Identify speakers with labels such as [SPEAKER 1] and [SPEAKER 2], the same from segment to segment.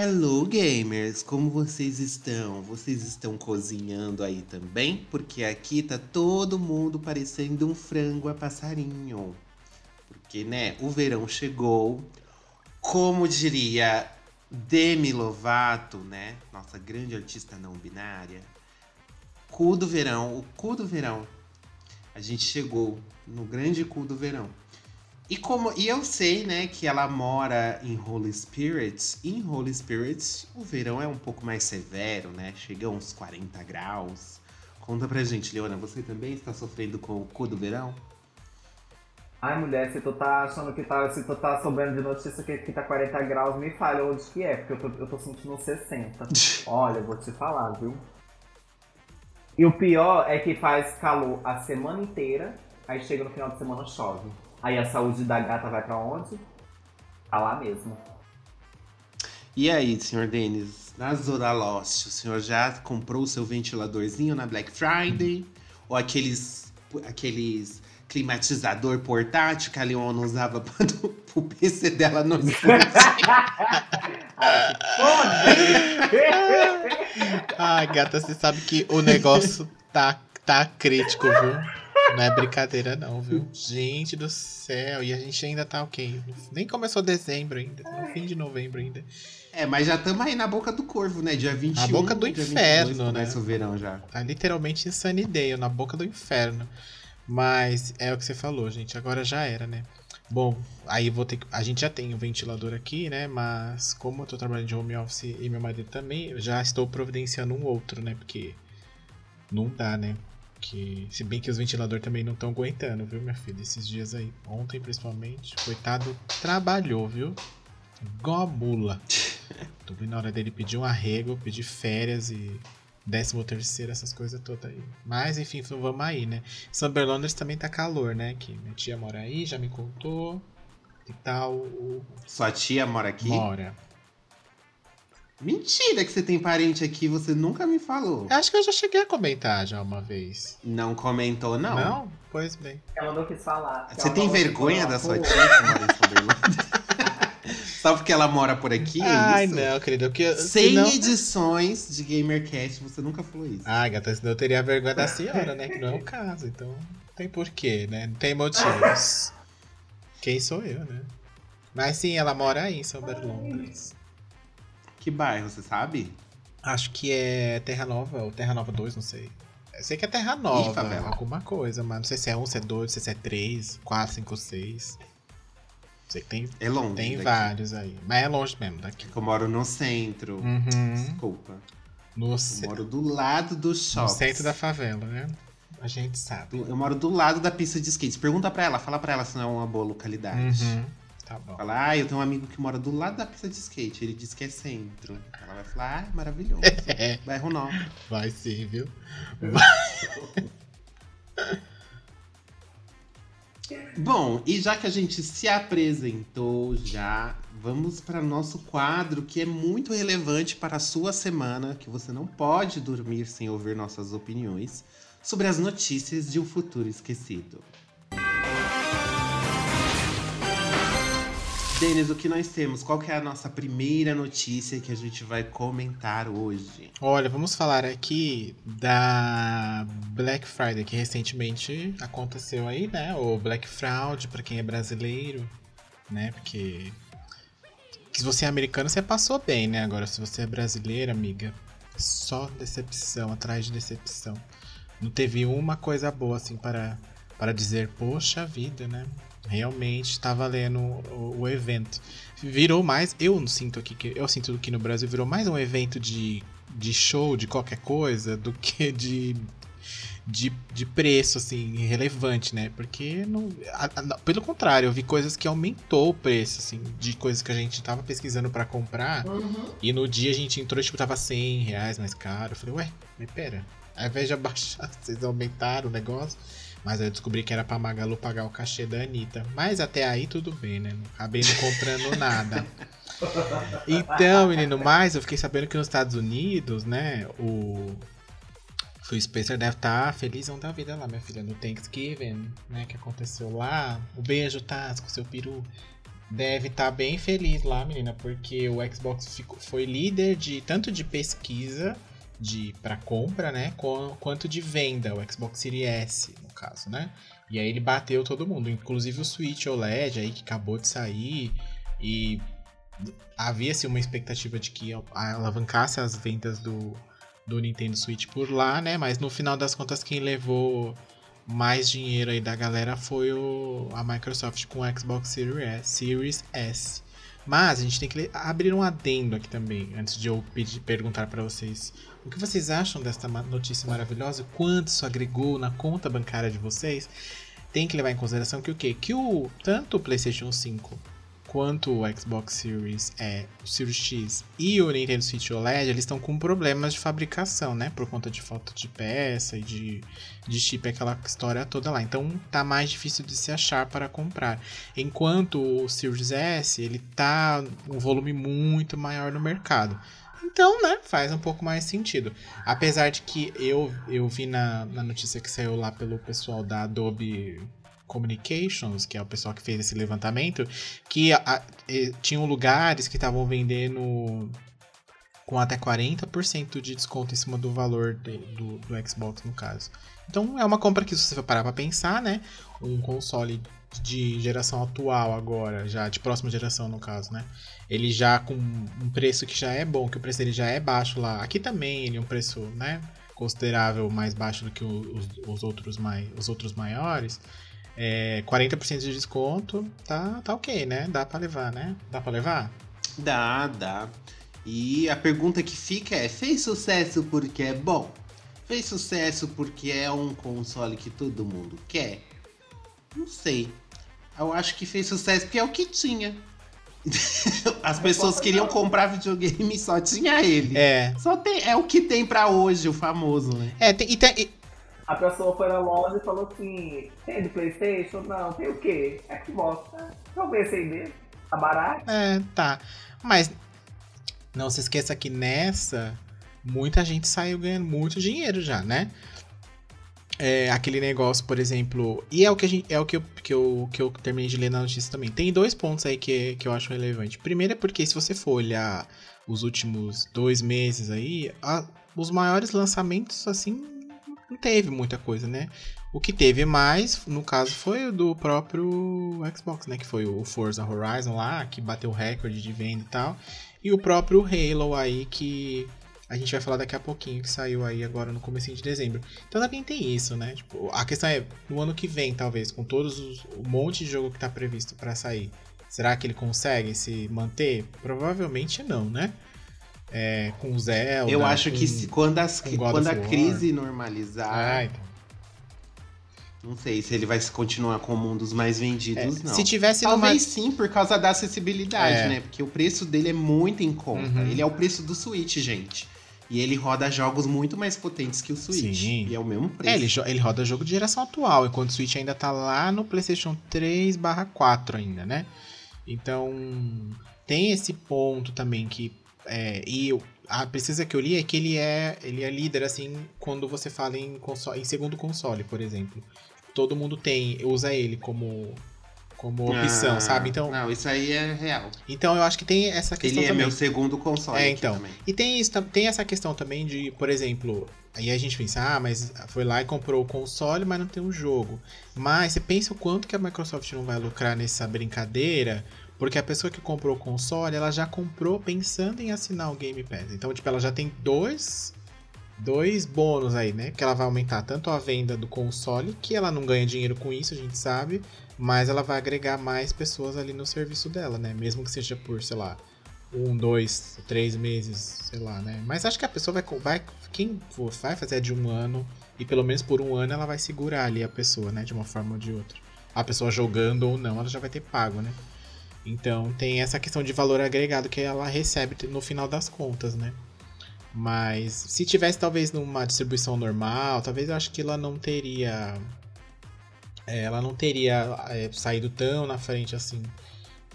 [SPEAKER 1] Hello gamers, como vocês estão? Vocês estão cozinhando aí também? Porque aqui tá todo mundo parecendo um frango a passarinho. Porque, né, o verão chegou. Como diria Demi Lovato, né? Nossa grande artista não binária. Cu do verão, o cu do verão. A gente chegou no grande cu do verão. E, como, e eu sei, né, que ela mora em Holy Spirits. E em Holy Spirits, o verão é um pouco mais severo, né? Chega a uns 40 graus. Conta pra gente, Leona, você também está sofrendo com o cu do verão?
[SPEAKER 2] Ai, mulher, se tu tá achando que tá. Se tu tá sobrando de notícia que, que tá 40 graus, me fale onde que é, porque eu tô, eu tô sentindo 60. Olha, eu vou te falar, viu? E o pior é que faz calor a semana inteira, aí chega no final de semana chove. Aí a saúde da gata vai para onde? Pra lá mesmo.
[SPEAKER 1] E aí, senhor Denis, na Zona Lost, o senhor já comprou o seu ventiladorzinho na Black Friday? Ou aqueles, aqueles climatizador portátil que a Leona usava para o PC dela não
[SPEAKER 3] Ai, gata, você sabe que o negócio tá, tá crítico, viu? Não é brincadeira, não, viu? Gente do céu. E a gente ainda tá ok. Nem começou dezembro ainda. No fim de novembro ainda.
[SPEAKER 1] É, mas já estamos aí na boca do corvo, né? Dia 21.
[SPEAKER 3] Na boca do inferno, 22,
[SPEAKER 1] né? o verão já.
[SPEAKER 3] Tá literalmente insanidade, na boca do inferno. Mas é o que você falou, gente. Agora já era, né? Bom, aí vou ter que. A gente já tem o um ventilador aqui, né? Mas como eu tô trabalhando de home office e meu marido também, eu já estou providenciando um outro, né? Porque não dá, né? Que, se bem que os ventiladores também não estão aguentando, viu, minha filha? Esses dias aí. Ontem, principalmente. Coitado, trabalhou, viu? Igual a mula. Tô vendo na hora dele pedir um arrego, pedir férias e décimo terceiro, essas coisas todas aí. Mas, enfim, vamos aí, né? São também tá calor, né? Que minha tia mora aí, já me contou. E tal.
[SPEAKER 1] Sua tia mora aqui?
[SPEAKER 3] Mora.
[SPEAKER 1] Mentira que você tem parente aqui, você nunca me falou.
[SPEAKER 3] Acho que eu já cheguei a comentar já uma vez.
[SPEAKER 1] Não comentou, não?
[SPEAKER 3] Não? Pois bem.
[SPEAKER 2] Ela não quis falar.
[SPEAKER 1] Você tem vergonha da sua tia São Só porque ela mora por aqui? É
[SPEAKER 3] Ai,
[SPEAKER 1] isso?
[SPEAKER 3] não, querido. Que,
[SPEAKER 1] 100 senão... edições de GamerCast, você nunca falou isso.
[SPEAKER 3] Ah, gata, senão eu teria vergonha da senhora, né? Que não é o caso. Então, não tem porquê, né? Não tem motivos. Quem sou eu, né? Mas sim, ela mora aí em São Berlondres.
[SPEAKER 1] Que bairro, você sabe?
[SPEAKER 3] Acho que é Terra Nova, ou Terra Nova 2, não sei. Eu sei que é Terra Nova,
[SPEAKER 1] Ih,
[SPEAKER 3] alguma coisa, mas não sei se é 1, se é 2, se é 3, 4, 5, 6. Sei que tem,
[SPEAKER 1] é longe
[SPEAKER 3] tem
[SPEAKER 1] daqui.
[SPEAKER 3] vários aí. Mas é longe mesmo daqui.
[SPEAKER 1] Eu moro no centro.
[SPEAKER 3] Uhum.
[SPEAKER 1] Desculpa.
[SPEAKER 3] No
[SPEAKER 1] eu ce... moro do lado do shopping.
[SPEAKER 3] No centro da favela, né? A gente sabe.
[SPEAKER 1] Eu moro do lado da pista de skate. Pergunta pra ela, fala pra ela se não é uma boa localidade.
[SPEAKER 3] Uhum. Tá bom.
[SPEAKER 1] Fala, ah, eu tenho um amigo que mora do lado da pista de skate. Ele diz que é centro. Ela vai falar, ah, maravilhoso. É. Bairro Nova.
[SPEAKER 3] Vai sim, viu? Vai.
[SPEAKER 1] Bom, e já que a gente se apresentou já, vamos para nosso quadro que é muito relevante para a sua semana, que você não pode dormir sem ouvir nossas opiniões sobre as notícias de um futuro esquecido. Denis, o que nós temos? Qual que é a nossa primeira notícia que a gente vai comentar hoje?
[SPEAKER 3] Olha, vamos falar aqui da Black Friday, que recentemente aconteceu aí, né? O Black Fraud, para quem é brasileiro, né? Porque se você é americano, você passou bem, né? Agora, se você é brasileira, amiga, só decepção atrás de decepção. Não teve uma coisa boa, assim, para, para dizer, poxa vida, né? Realmente está valendo o, o, evento. Virou mais, eu sinto aqui que eu sinto que no Brasil virou mais um evento de, de show de qualquer coisa do que de de, de preço, assim, relevante, né? Porque, não, a, a, pelo contrário, eu vi coisas que aumentou o preço, assim, de coisas que a gente tava pesquisando para comprar.
[SPEAKER 2] Uhum.
[SPEAKER 3] E no dia a gente entrou, tipo, tava 100 reais mais caro. Eu falei, ué, mas pera, ao invés de abaixar, vocês aumentaram o negócio. Mas eu descobri que era pra Magalu pagar o cachê da Anitta. Mas até aí tudo bem, né? Não acabei não comprando nada. Então, menino, mas eu fiquei sabendo que nos Estados Unidos, né, o Phil Spencer deve estar tá felizão da vida lá, minha filha, no Thanksgiving, né, que aconteceu lá. O beijo, Taz, com seu peru. Deve estar tá bem feliz lá, menina, porque o Xbox ficou, foi líder de tanto de pesquisa de para compra, né, quanto de venda, o Xbox Series S, caso, né? E aí ele bateu todo mundo, inclusive o Switch OLED aí que acabou de sair e havia-se uma expectativa de que alavancasse as vendas do, do Nintendo Switch por lá, né? Mas no final das contas quem levou mais dinheiro aí da galera foi o, a Microsoft com o Xbox Series S. Mas a gente tem que abrir um adendo aqui também, antes de eu pedir, perguntar para vocês o que vocês acham desta notícia maravilhosa, quanto isso agregou na conta bancária de vocês. Tem que levar em consideração que o quê? Que o tanto o PlayStation 5 quanto o Xbox Series, é, o Series X e o Nintendo Switch OLED, eles estão com problemas de fabricação, né? Por conta de falta de peça e de, de chip, aquela história toda lá. Então tá mais difícil de se achar para comprar. Enquanto o Series S, ele tá um volume muito maior no mercado. Então, né, faz um pouco mais sentido. Apesar de que eu, eu vi na, na notícia que saiu lá pelo pessoal da Adobe Communications, que é o pessoal que fez esse levantamento, que a, a, tinham lugares que estavam vendendo com até 40% de desconto em cima do valor de, do, do Xbox, no caso. Então é uma compra que, se você for parar pra pensar, né? Um console de geração atual agora, já de próxima geração no caso, né? Ele já com um preço que já é bom, que o preço dele já é baixo lá. Aqui também ele é um preço, né? Considerável mais baixo do que os, os outros, mai, os outros maiores. É, 40% de desconto, tá, tá ok, né? Dá pra levar, né? Dá pra levar?
[SPEAKER 1] Dá, dá. E a pergunta que fica é: fez sucesso porque é bom? Fez sucesso porque é um console que todo mundo quer? Não sei. Eu acho que fez sucesso porque é o que tinha. As pessoas queriam comprar videogame e só tinha ele.
[SPEAKER 3] É.
[SPEAKER 1] Só tem, é o que tem para hoje, o famoso, né?
[SPEAKER 3] É, tem, e, tem,
[SPEAKER 2] a pessoa foi na loja e falou assim: tem de PlayStation? Não, tem o quê? Xbox. Ah, talvez sem dele. Tá barato.
[SPEAKER 3] É, tá. Mas não se esqueça que nessa, muita gente saiu ganhando muito dinheiro já, né? É, aquele negócio, por exemplo. E é o que, a gente, é o que, eu, que, eu, que eu terminei de ler na notícia também. Tem dois pontos aí que, que eu acho relevante. Primeiro é porque se você for olhar os últimos dois meses aí, a, os maiores lançamentos, assim, não teve muita coisa, né? O que teve mais, no caso, foi o do próprio Xbox, né? Que foi o Forza Horizon lá, que bateu recorde de venda e tal. E o próprio Halo aí, que a gente vai falar daqui a pouquinho, que saiu aí agora no começo de dezembro. Então também tem isso, né? Tipo, a questão é, no ano que vem, talvez, com todos os o monte de jogo que tá previsto para sair, será que ele consegue se manter? Provavelmente não, né? É, com Zelda.
[SPEAKER 1] Eu acho
[SPEAKER 3] com,
[SPEAKER 1] que se, quando, as, quando a crise normalizar.
[SPEAKER 3] Ah, então.
[SPEAKER 1] Não sei se ele vai continuar como um dos mais vendidos,
[SPEAKER 3] é,
[SPEAKER 1] não.
[SPEAKER 3] Se tivesse
[SPEAKER 1] Talvez sim, por causa da acessibilidade, é. né? Porque o preço dele é muito em conta. Uhum. Ele é o preço do Switch, gente. E ele roda jogos muito mais potentes que o Switch. Sim. E é o mesmo preço.
[SPEAKER 3] É, ele, ele roda jogo de geração atual, enquanto o Switch ainda tá lá no PlayStation 3 4 ainda, né? Então, tem esse ponto também que é, e a pesquisa que eu li é que ele é, ele é líder, assim, quando você fala em, console, em segundo console, por exemplo. Todo mundo tem, usa ele como, como opção,
[SPEAKER 1] ah,
[SPEAKER 3] sabe? Então,
[SPEAKER 1] não, isso aí é real.
[SPEAKER 3] Então eu acho que tem essa questão
[SPEAKER 1] Ele é
[SPEAKER 3] também.
[SPEAKER 1] meu segundo console
[SPEAKER 3] É, então.
[SPEAKER 1] também.
[SPEAKER 3] E tem, isso, tem essa questão também de, por exemplo, aí a gente pensa, ah, mas foi lá e comprou o console, mas não tem um jogo. Mas você pensa o quanto que a Microsoft não vai lucrar nessa brincadeira, porque a pessoa que comprou o console, ela já comprou pensando em assinar o Game Pass. Então, tipo, ela já tem dois dois bônus aí, né? Que ela vai aumentar tanto a venda do console, que ela não ganha dinheiro com isso, a gente sabe, mas ela vai agregar mais pessoas ali no serviço dela, né? Mesmo que seja por, sei lá, um, dois, três meses, sei lá, né? Mas acho que a pessoa vai. vai quem vai fazer é de um ano, e pelo menos por um ano ela vai segurar ali a pessoa, né? De uma forma ou de outra. A pessoa jogando ou não, ela já vai ter pago, né? Então tem essa questão de valor agregado que ela recebe no final das contas, né? Mas se tivesse talvez numa distribuição normal, talvez eu acho que ela não teria. É, ela não teria é, saído tão na frente assim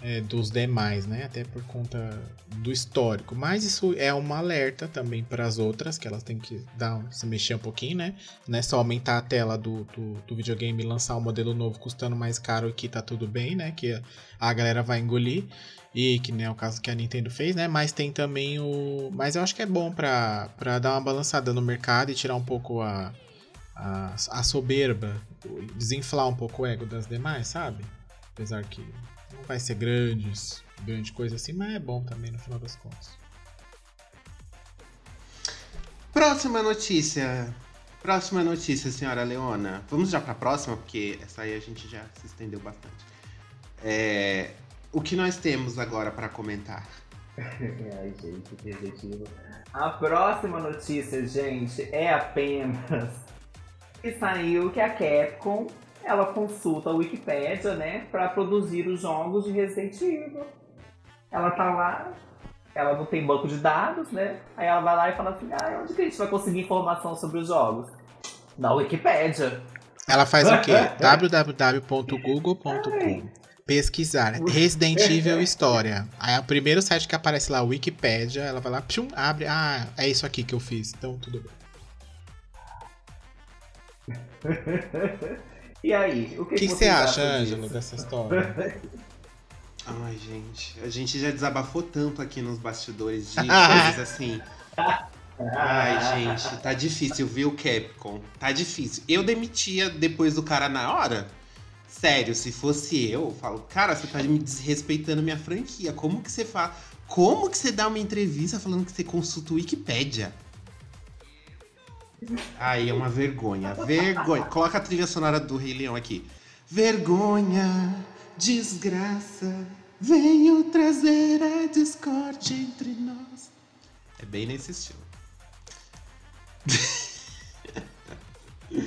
[SPEAKER 3] é, dos demais, né? Até por conta do histórico. Mas isso é um alerta também para as outras, que elas têm que dar, se mexer um pouquinho, né? Não é só aumentar a tela do, do, do videogame e lançar um modelo novo custando mais caro e que tá tudo bem, né? Que a galera vai engolir. E que nem é o caso que a Nintendo fez, né? Mas tem também o. Mas eu acho que é bom pra dar uma balançada no mercado e tirar um pouco a, a, a soberba, desinflar um pouco o ego das demais, sabe? Apesar que não vai ser grandes, grande coisa assim, mas é bom também no final das contas.
[SPEAKER 1] Próxima notícia. Próxima notícia, senhora Leona. Vamos já para a próxima, porque essa aí a gente já se estendeu bastante. É, o que nós temos agora para comentar?
[SPEAKER 2] Ai, gente, que objetivo. A próxima notícia, gente, é apenas que saiu que a Capcom ela consulta a Wikipédia, né, para produzir os jogos de Resident Evil. Ela tá lá, ela não tem banco de dados, né? Aí ela vai lá e fala assim: ah, onde que a gente vai conseguir informação sobre os jogos? Na Wikipédia.
[SPEAKER 3] Ela faz o quê? www.google.com Pesquisar Resident Evil História. Aí é o primeiro site que aparece lá, Wikipédia, ela vai lá, pshum, abre, ah, é isso aqui que eu fiz, então tudo
[SPEAKER 2] bem. E aí, o que,
[SPEAKER 3] que, que você acha, Ângelo, dessa história?
[SPEAKER 1] Ai, gente, a gente já desabafou tanto aqui nos bastidores de coisas assim. Ai, gente, tá difícil, viu, Capcom? Tá difícil. Eu demitia depois do cara na hora. Sério, se fosse eu, eu falo, cara, você tá me desrespeitando minha franquia. Como que você fala? Como que você dá uma entrevista falando que você consulta o Wikipédia? Ai, é uma vergonha. Vergonha. Coloca a trilha sonora do Rei Leão aqui. Vergonha, desgraça, venho trazer a discórdia entre nós. É bem nesse estilo.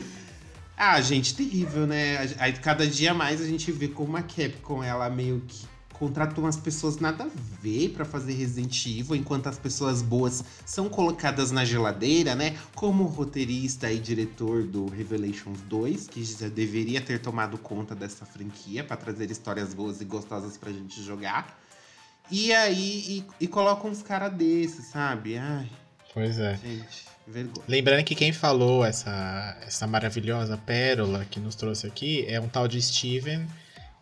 [SPEAKER 1] ah, gente, terrível, né? Aí cada dia mais a gente vê como a Capcom ela meio que contratou umas pessoas nada a ver para fazer Resident Evil, enquanto as pessoas boas são colocadas na geladeira, né? Como roteirista e diretor do Revelations 2, que já deveria ter tomado conta dessa franquia para trazer histórias boas e gostosas pra gente jogar. E aí, e, e colocam uns caras desses, sabe? Ai.
[SPEAKER 3] Pois é.
[SPEAKER 1] Gente, vergonha.
[SPEAKER 3] Lembrando que quem falou essa, essa maravilhosa pérola que nos trouxe aqui é um tal de Steven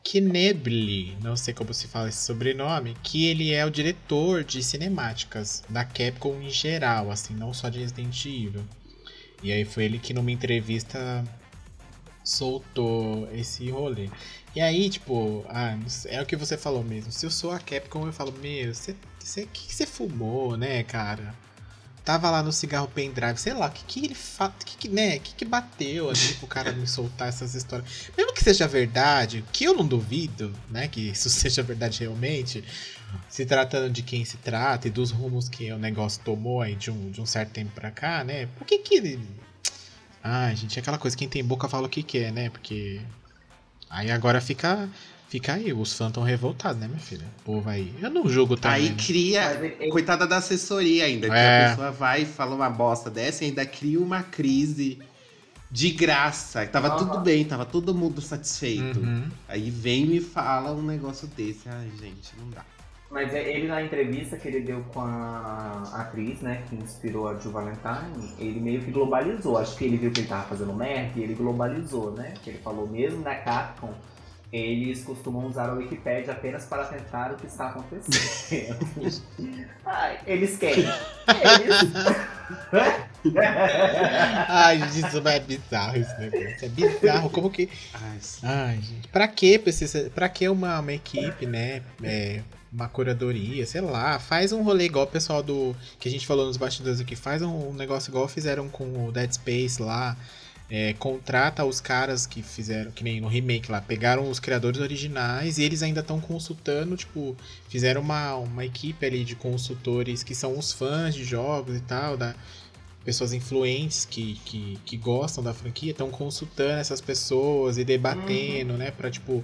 [SPEAKER 3] Kneble, não sei como se fala esse sobrenome, que ele é o diretor de cinemáticas da Capcom em geral, assim, não só de Resident Evil. E aí foi ele que numa entrevista soltou esse rolê. E aí, tipo, ah, é o que você falou mesmo. Se eu sou a Capcom, eu falo, meu, você, você, que, você fumou, né, cara? Tava lá no cigarro pendrive, sei lá, o que, que ele fala, que, que, né, que, que bateu ali pro cara me soltar essas histórias. Mesmo que seja verdade, que eu não duvido, né, que isso seja verdade realmente, se tratando de quem se trata e dos rumos que o negócio tomou aí de um, de um certo tempo pra cá, né, por que que... Ai, gente, é aquela coisa, quem tem boca fala o que quer, né, porque... Aí agora fica Fica aí, os fãs estão revoltados, né, minha filha? O povo aí. Eu não jogo também.
[SPEAKER 1] Aí cria. Coitada da assessoria ainda. É. Que a é. pessoa vai e fala uma bosta dessa e ainda cria uma crise de graça. Tava uhum. tudo bem, tava todo mundo satisfeito. Uhum. Aí vem e me fala um negócio desse. Ai, gente, não dá.
[SPEAKER 2] Mas é, ele na entrevista que ele deu com a atriz, né, que inspirou a Jill Valentine, ele meio que globalizou. Acho que ele viu que ele tava fazendo merda e ele globalizou, né? Que ele falou mesmo na Capcom eles costumam usar a Wikipedia apenas para tentar o que está acontecendo. Ai, eles querem. Eles.
[SPEAKER 3] Ai, isso é bizarro esse negócio. É bizarro. Como que. Ai, Ai gente. Pra que precisa. Pra que uma, uma equipe, né? É, uma curadoria, sei lá. Faz um rolê igual o pessoal do. Que a gente falou nos bastidores aqui. Faz um negócio igual fizeram com o Dead Space lá é, contrata os caras que fizeram, que nem no remake lá, pegaram os criadores originais e eles ainda estão consultando, tipo, fizeram uma, uma equipe ali de consultores que são os fãs de jogos e tal, da, pessoas influentes que, que, que gostam da franquia, estão consultando essas pessoas e debatendo, uhum. né, pra, tipo,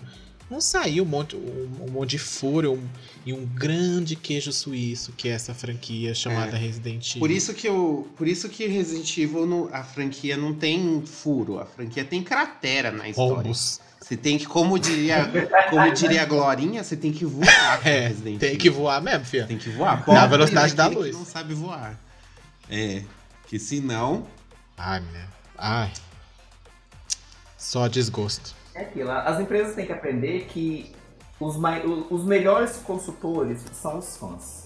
[SPEAKER 3] não saiu um monte, um, um monte de furo um, e um grande queijo suíço que é essa franquia chamada é. Resident Evil.
[SPEAKER 1] Por isso que o, por isso que Resident Evil no, a franquia não tem furo, a franquia tem cratera na história. Rombos. Você tem que, como diria, como diria a Glorinha, você tem que voar.
[SPEAKER 3] É, Resident tem Evil. que voar mesmo, filho.
[SPEAKER 1] Tem que voar.
[SPEAKER 3] Na velocidade da luz.
[SPEAKER 1] Que não sabe voar. É, que senão.
[SPEAKER 3] Ai, né? Ai. Só desgosto.
[SPEAKER 2] É aquilo, as empresas têm que aprender que os, os melhores consultores são os fãs.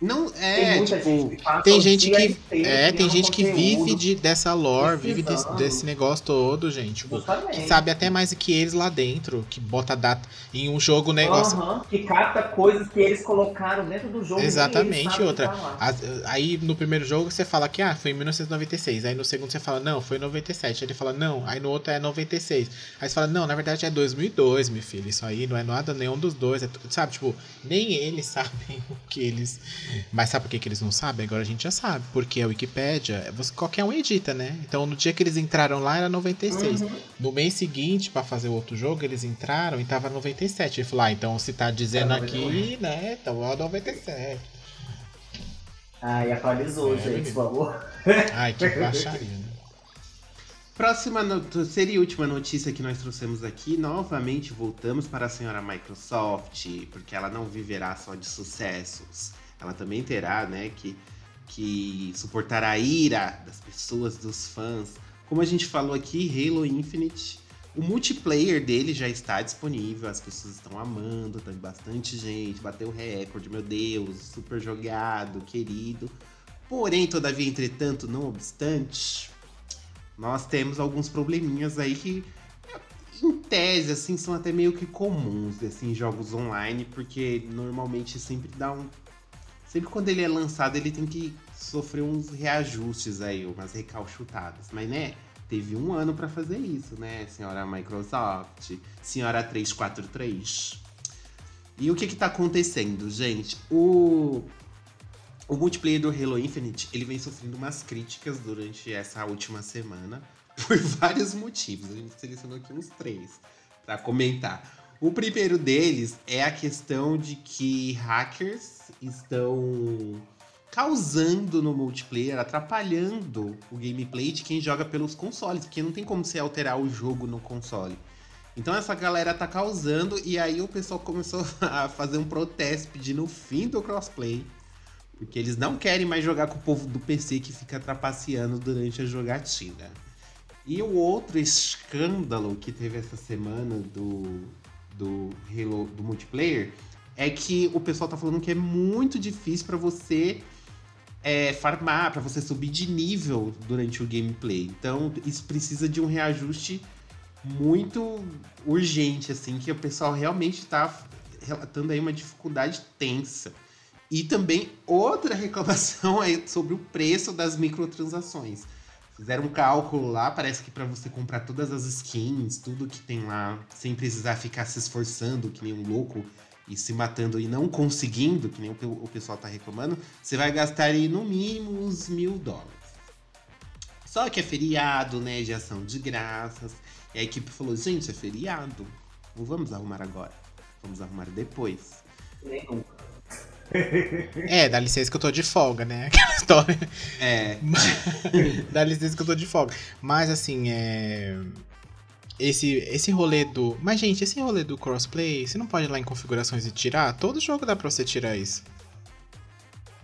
[SPEAKER 1] Não é, tem tipo,
[SPEAKER 3] gente tem gente que é, tem gente que vive de, dessa lore, vive desse, desse, negócio todo, gente. Tipo, que sabe até mais do que eles lá dentro, que bota data em um jogo negócio.
[SPEAKER 2] Uhum, que capta coisas que eles colocaram dentro do jogo.
[SPEAKER 3] Exatamente, outra. aí no primeiro jogo você fala que ah, foi em 1996, aí no segundo você fala não, foi em 97, aí ele fala não, aí no outro é 96. Aí você fala não, na verdade é 2002, meu filho. Isso aí não é nada nenhum dos dois, é, sabe, tipo, nem eles sabem o que eles mas sabe por que, que eles não sabem? Agora a gente já sabe. Porque a Wikipédia, você, qualquer um edita, né? Então no dia que eles entraram lá era 96. Uhum. No mês seguinte, para fazer o outro jogo, eles entraram e tava 97. Ele falou, ah, então se tá dizendo aqui, né? Então é 97.
[SPEAKER 2] Ah, e atualizou, é, gente, por favor.
[SPEAKER 3] Ai, que baixaria, né?
[SPEAKER 1] Próxima terceira e última notícia que nós trouxemos aqui, novamente voltamos para a senhora Microsoft, porque ela não viverá só de sucessos ela também terá, né, que, que suportar a ira das pessoas, dos fãs. Como a gente falou aqui, Halo Infinite, o multiplayer dele já está disponível, as pessoas estão amando, tem bastante gente, bateu recorde, meu Deus, super jogado, querido. Porém, todavia, entretanto, não obstante, nós temos alguns probleminhas aí que em tese, assim, são até meio que comuns, assim, em jogos online, porque normalmente sempre dá um Sempre quando ele é lançado, ele tem que sofrer uns reajustes aí, umas recalchutadas. Mas, né, teve um ano para fazer isso, né, senhora Microsoft, senhora 343. E o que que tá acontecendo, gente? O, o multiplayer do Halo Infinite, ele vem sofrendo umas críticas durante essa última semana, por vários motivos. A gente selecionou aqui uns três para comentar. O primeiro deles é a questão de que hackers estão causando no multiplayer, atrapalhando o gameplay de quem joga pelos consoles, porque não tem como você alterar o jogo no console. Então essa galera tá causando e aí o pessoal começou a fazer um protesto pedindo o fim do crossplay, porque eles não querem mais jogar com o povo do PC que fica trapaceando durante a jogatina. E o outro escândalo que teve essa semana do do Halo do multiplayer é que o pessoal tá falando que é muito difícil para você é, farmar, para você subir de nível durante o gameplay. Então, isso precisa de um reajuste muito urgente, assim, que o pessoal realmente tá relatando aí uma dificuldade tensa. E também outra reclamação é sobre o preço das microtransações. Fizeram um cálculo lá, parece que para você comprar todas as skins, tudo que tem lá, sem precisar ficar se esforçando que nem um louco e se matando e não conseguindo, que nem o, pessoal tá reclamando, você vai gastar aí no mínimo uns mil dólares. Só que é feriado, né? De ação de graças. E a equipe falou: gente, é feriado. Não vamos arrumar agora. Vamos arrumar depois.
[SPEAKER 2] Nem nunca.
[SPEAKER 3] É, dá licença que eu tô de folga, né? Aquela história.
[SPEAKER 1] É.
[SPEAKER 3] dá licença que eu tô de folga. Mas assim, é. Esse, esse rolê do. Mas, gente, esse rolê do crossplay, você não pode ir lá em configurações e tirar? Todo jogo dá pra você tirar isso.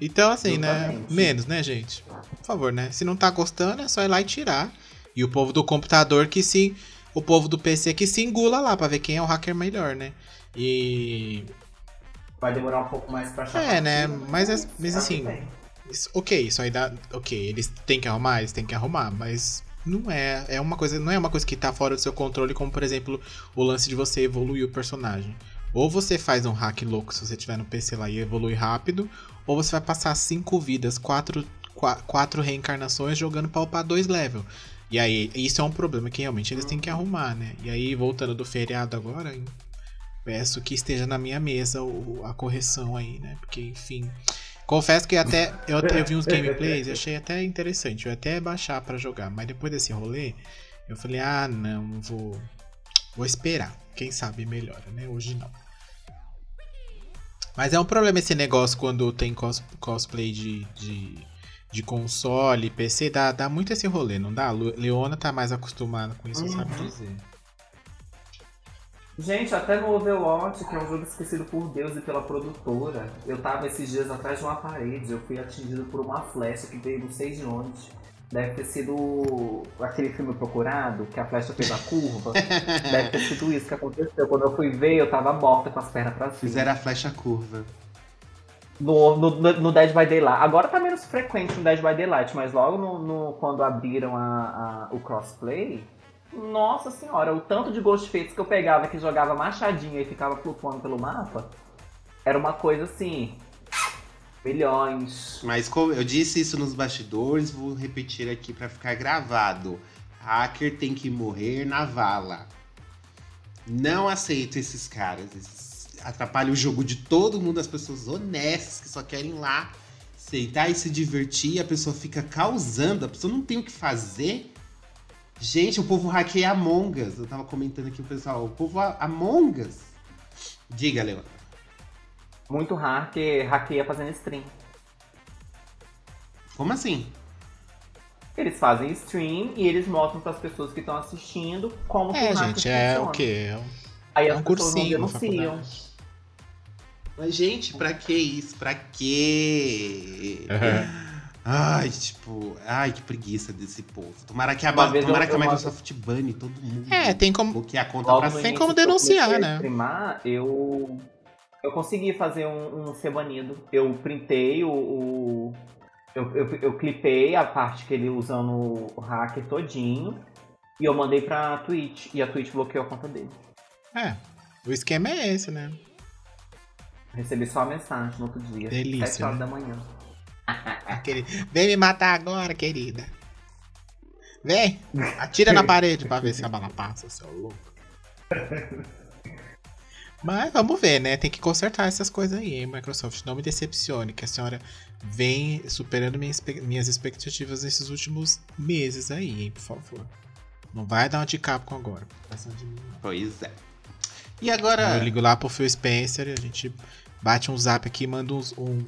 [SPEAKER 3] Então, assim, né? Menos, né, gente? Por favor, né? Se não tá gostando, é só ir lá e tirar. E o povo do computador que se. O povo do PC que se engula lá pra ver quem é o hacker melhor, né? E
[SPEAKER 2] vai demorar um pouco mais pra achar.
[SPEAKER 3] É, né? Mas, mas, mas assim. Isso, ok, isso aí dá. Ok, eles têm que arrumar, eles têm que arrumar, mas não é. É uma coisa. Não é uma coisa que tá fora do seu controle, como por exemplo, o lance de você evoluir o personagem. Ou você faz um hack louco se você tiver no PC lá e evolui rápido, ou você vai passar cinco vidas, quatro, quatro reencarnações jogando pra upar dois level. E aí, isso é um problema que realmente eles têm que arrumar, né? E aí, voltando do feriado agora, peço que esteja na minha mesa a correção aí, né? Porque, enfim. Confesso que até eu, eu vi uns gameplays e achei até interessante. Eu ia até baixar para jogar, mas depois desse rolê, eu falei, ah, não, vou. Vou esperar. Quem sabe melhora, né? Hoje não. Mas é um problema esse negócio quando tem cos, cosplay de, de de console, PC, dá, dá muito esse rolê, não dá? Leona tá mais acostumada com isso, uhum. sabe dizer.
[SPEAKER 2] Gente, até no Overwatch, que é um jogo esquecido por Deus e pela produtora, eu tava esses dias atrás de uma parede, eu fui atingido por uma flecha que veio não sei de onde. Deve ter sido aquele filme Procurado, que a flecha fez a curva. Deve ter sido isso que aconteceu. Quando eu fui ver, eu tava morta com as pernas pra cima.
[SPEAKER 1] Fizeram a flecha curva
[SPEAKER 2] no, no, no Dead by Daylight. Agora tá menos frequente no Dead by Daylight, mas logo no, no quando abriram a, a, o crossplay, nossa senhora, o tanto de Ghostface que eu pegava que jogava machadinha e ficava flutuando pelo mapa, era uma coisa assim. Milhões.
[SPEAKER 1] Mas como eu disse isso nos bastidores, vou repetir aqui para ficar gravado. Hacker tem que morrer na vala. Não aceito esses caras, esses atrapalha o jogo de todo mundo, as pessoas honestas que só querem lá sentar e se divertir, a pessoa fica causando, a pessoa não tem o que fazer. Gente, o povo hackeia Among Us. Eu tava comentando aqui o pessoal, o povo Among Us. Diga, Leona.
[SPEAKER 2] Muito hacker hackeia fazendo stream.
[SPEAKER 1] Como assim?
[SPEAKER 2] Eles fazem stream e eles mostram para as pessoas que estão assistindo como
[SPEAKER 3] é, que o gente, é funciona. o quê? É um,
[SPEAKER 2] Aí
[SPEAKER 3] é
[SPEAKER 2] um cursinho, denunciam.
[SPEAKER 1] Mas, gente, pra que isso? Pra quê? Uhum. Ai, tipo, ai, que preguiça desse povo. Tomara que a, tomara eu, que a Microsoft eu... bane todo mundo.
[SPEAKER 3] É, tem como.
[SPEAKER 1] Bloquear a conta pra
[SPEAKER 3] Tem como denunciar, né?
[SPEAKER 2] Streamar, eu. Eu consegui fazer um, um ser banido. Eu printei o. o eu, eu, eu, clipei a parte que ele usando o hacker todinho. E eu mandei pra Twitch. E a Twitch bloqueou a conta dele.
[SPEAKER 3] É. O esquema é esse, né?
[SPEAKER 2] Recebi só a mensagem no outro dia.
[SPEAKER 3] Delícia.
[SPEAKER 2] 7 horas né? da manhã.
[SPEAKER 3] Aquele, Vem me matar agora, querida. Vem, atira na parede pra ver se a bala passa, seu louco. Mas vamos ver, né? Tem que consertar essas coisas aí, hein, Microsoft. Não me decepcione, que a senhora vem superando minhas expectativas nesses últimos meses aí, hein, por favor. Não vai dar uma de Capcom agora.
[SPEAKER 1] Pois é. E agora.
[SPEAKER 3] Eu ligo lá pro Phil Spencer e a gente bate um zap aqui e manda uns, um.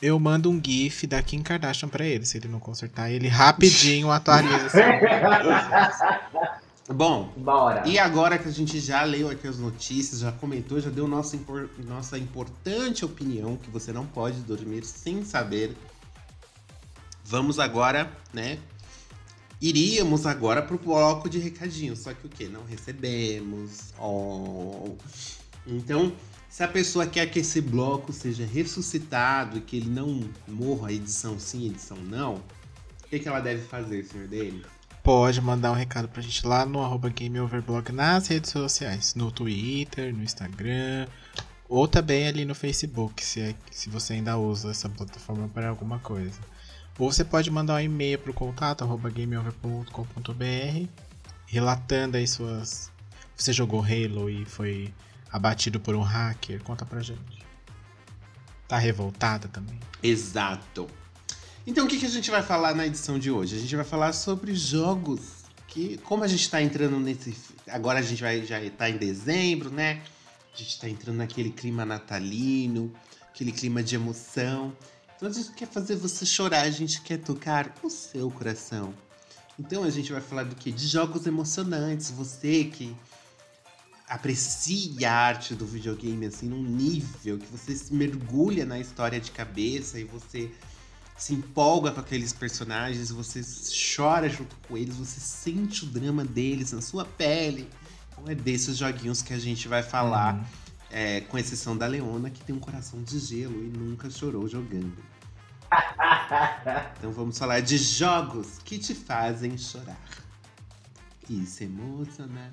[SPEAKER 3] Eu mando um GIF da Kim Kardashian pra ele. Se ele não consertar, ele rapidinho atualiza.
[SPEAKER 1] Bom, Bora. e agora que a gente já leu aqui as notícias, já comentou, já deu nossa, impor nossa importante opinião, que você não pode dormir sem saber. Vamos agora, né? Iríamos agora pro bloco de recadinhos, só que o que? Não recebemos. Oh. Então, se a pessoa quer que esse bloco seja ressuscitado e que ele não morra edição sim, edição não, o que, que ela deve fazer, senhor dele?
[SPEAKER 3] Pode mandar um recado pra gente lá no arroba GameOverblog nas redes sociais, no Twitter, no Instagram, ou também ali no Facebook, se, é, se você ainda usa essa plataforma para alguma coisa. Ou você pode mandar um e-mail para o contato arroba gameover.com.br relatando aí suas. Você jogou Halo e foi abatido por um hacker? Conta pra gente. Tá revoltada também?
[SPEAKER 1] Exato. Então o que, que a gente vai falar na edição de hoje? A gente vai falar sobre jogos que, como a gente está entrando nesse. Agora a gente vai já tá em dezembro, né? A gente está entrando naquele clima natalino, aquele clima de emoção. Então a gente quer fazer você chorar, a gente quer tocar o seu coração. Então a gente vai falar do que? De jogos emocionantes. Você que aprecia a arte do videogame assim num nível que você se mergulha na história de cabeça e você se empolga com aqueles personagens, você chora junto com eles, você sente o drama deles na sua pele. Então é desses joguinhos que a gente vai falar, uhum. é, com exceção da Leona, que tem um coração de gelo e nunca chorou jogando. então vamos falar de jogos que te fazem chorar. Isso emocionar.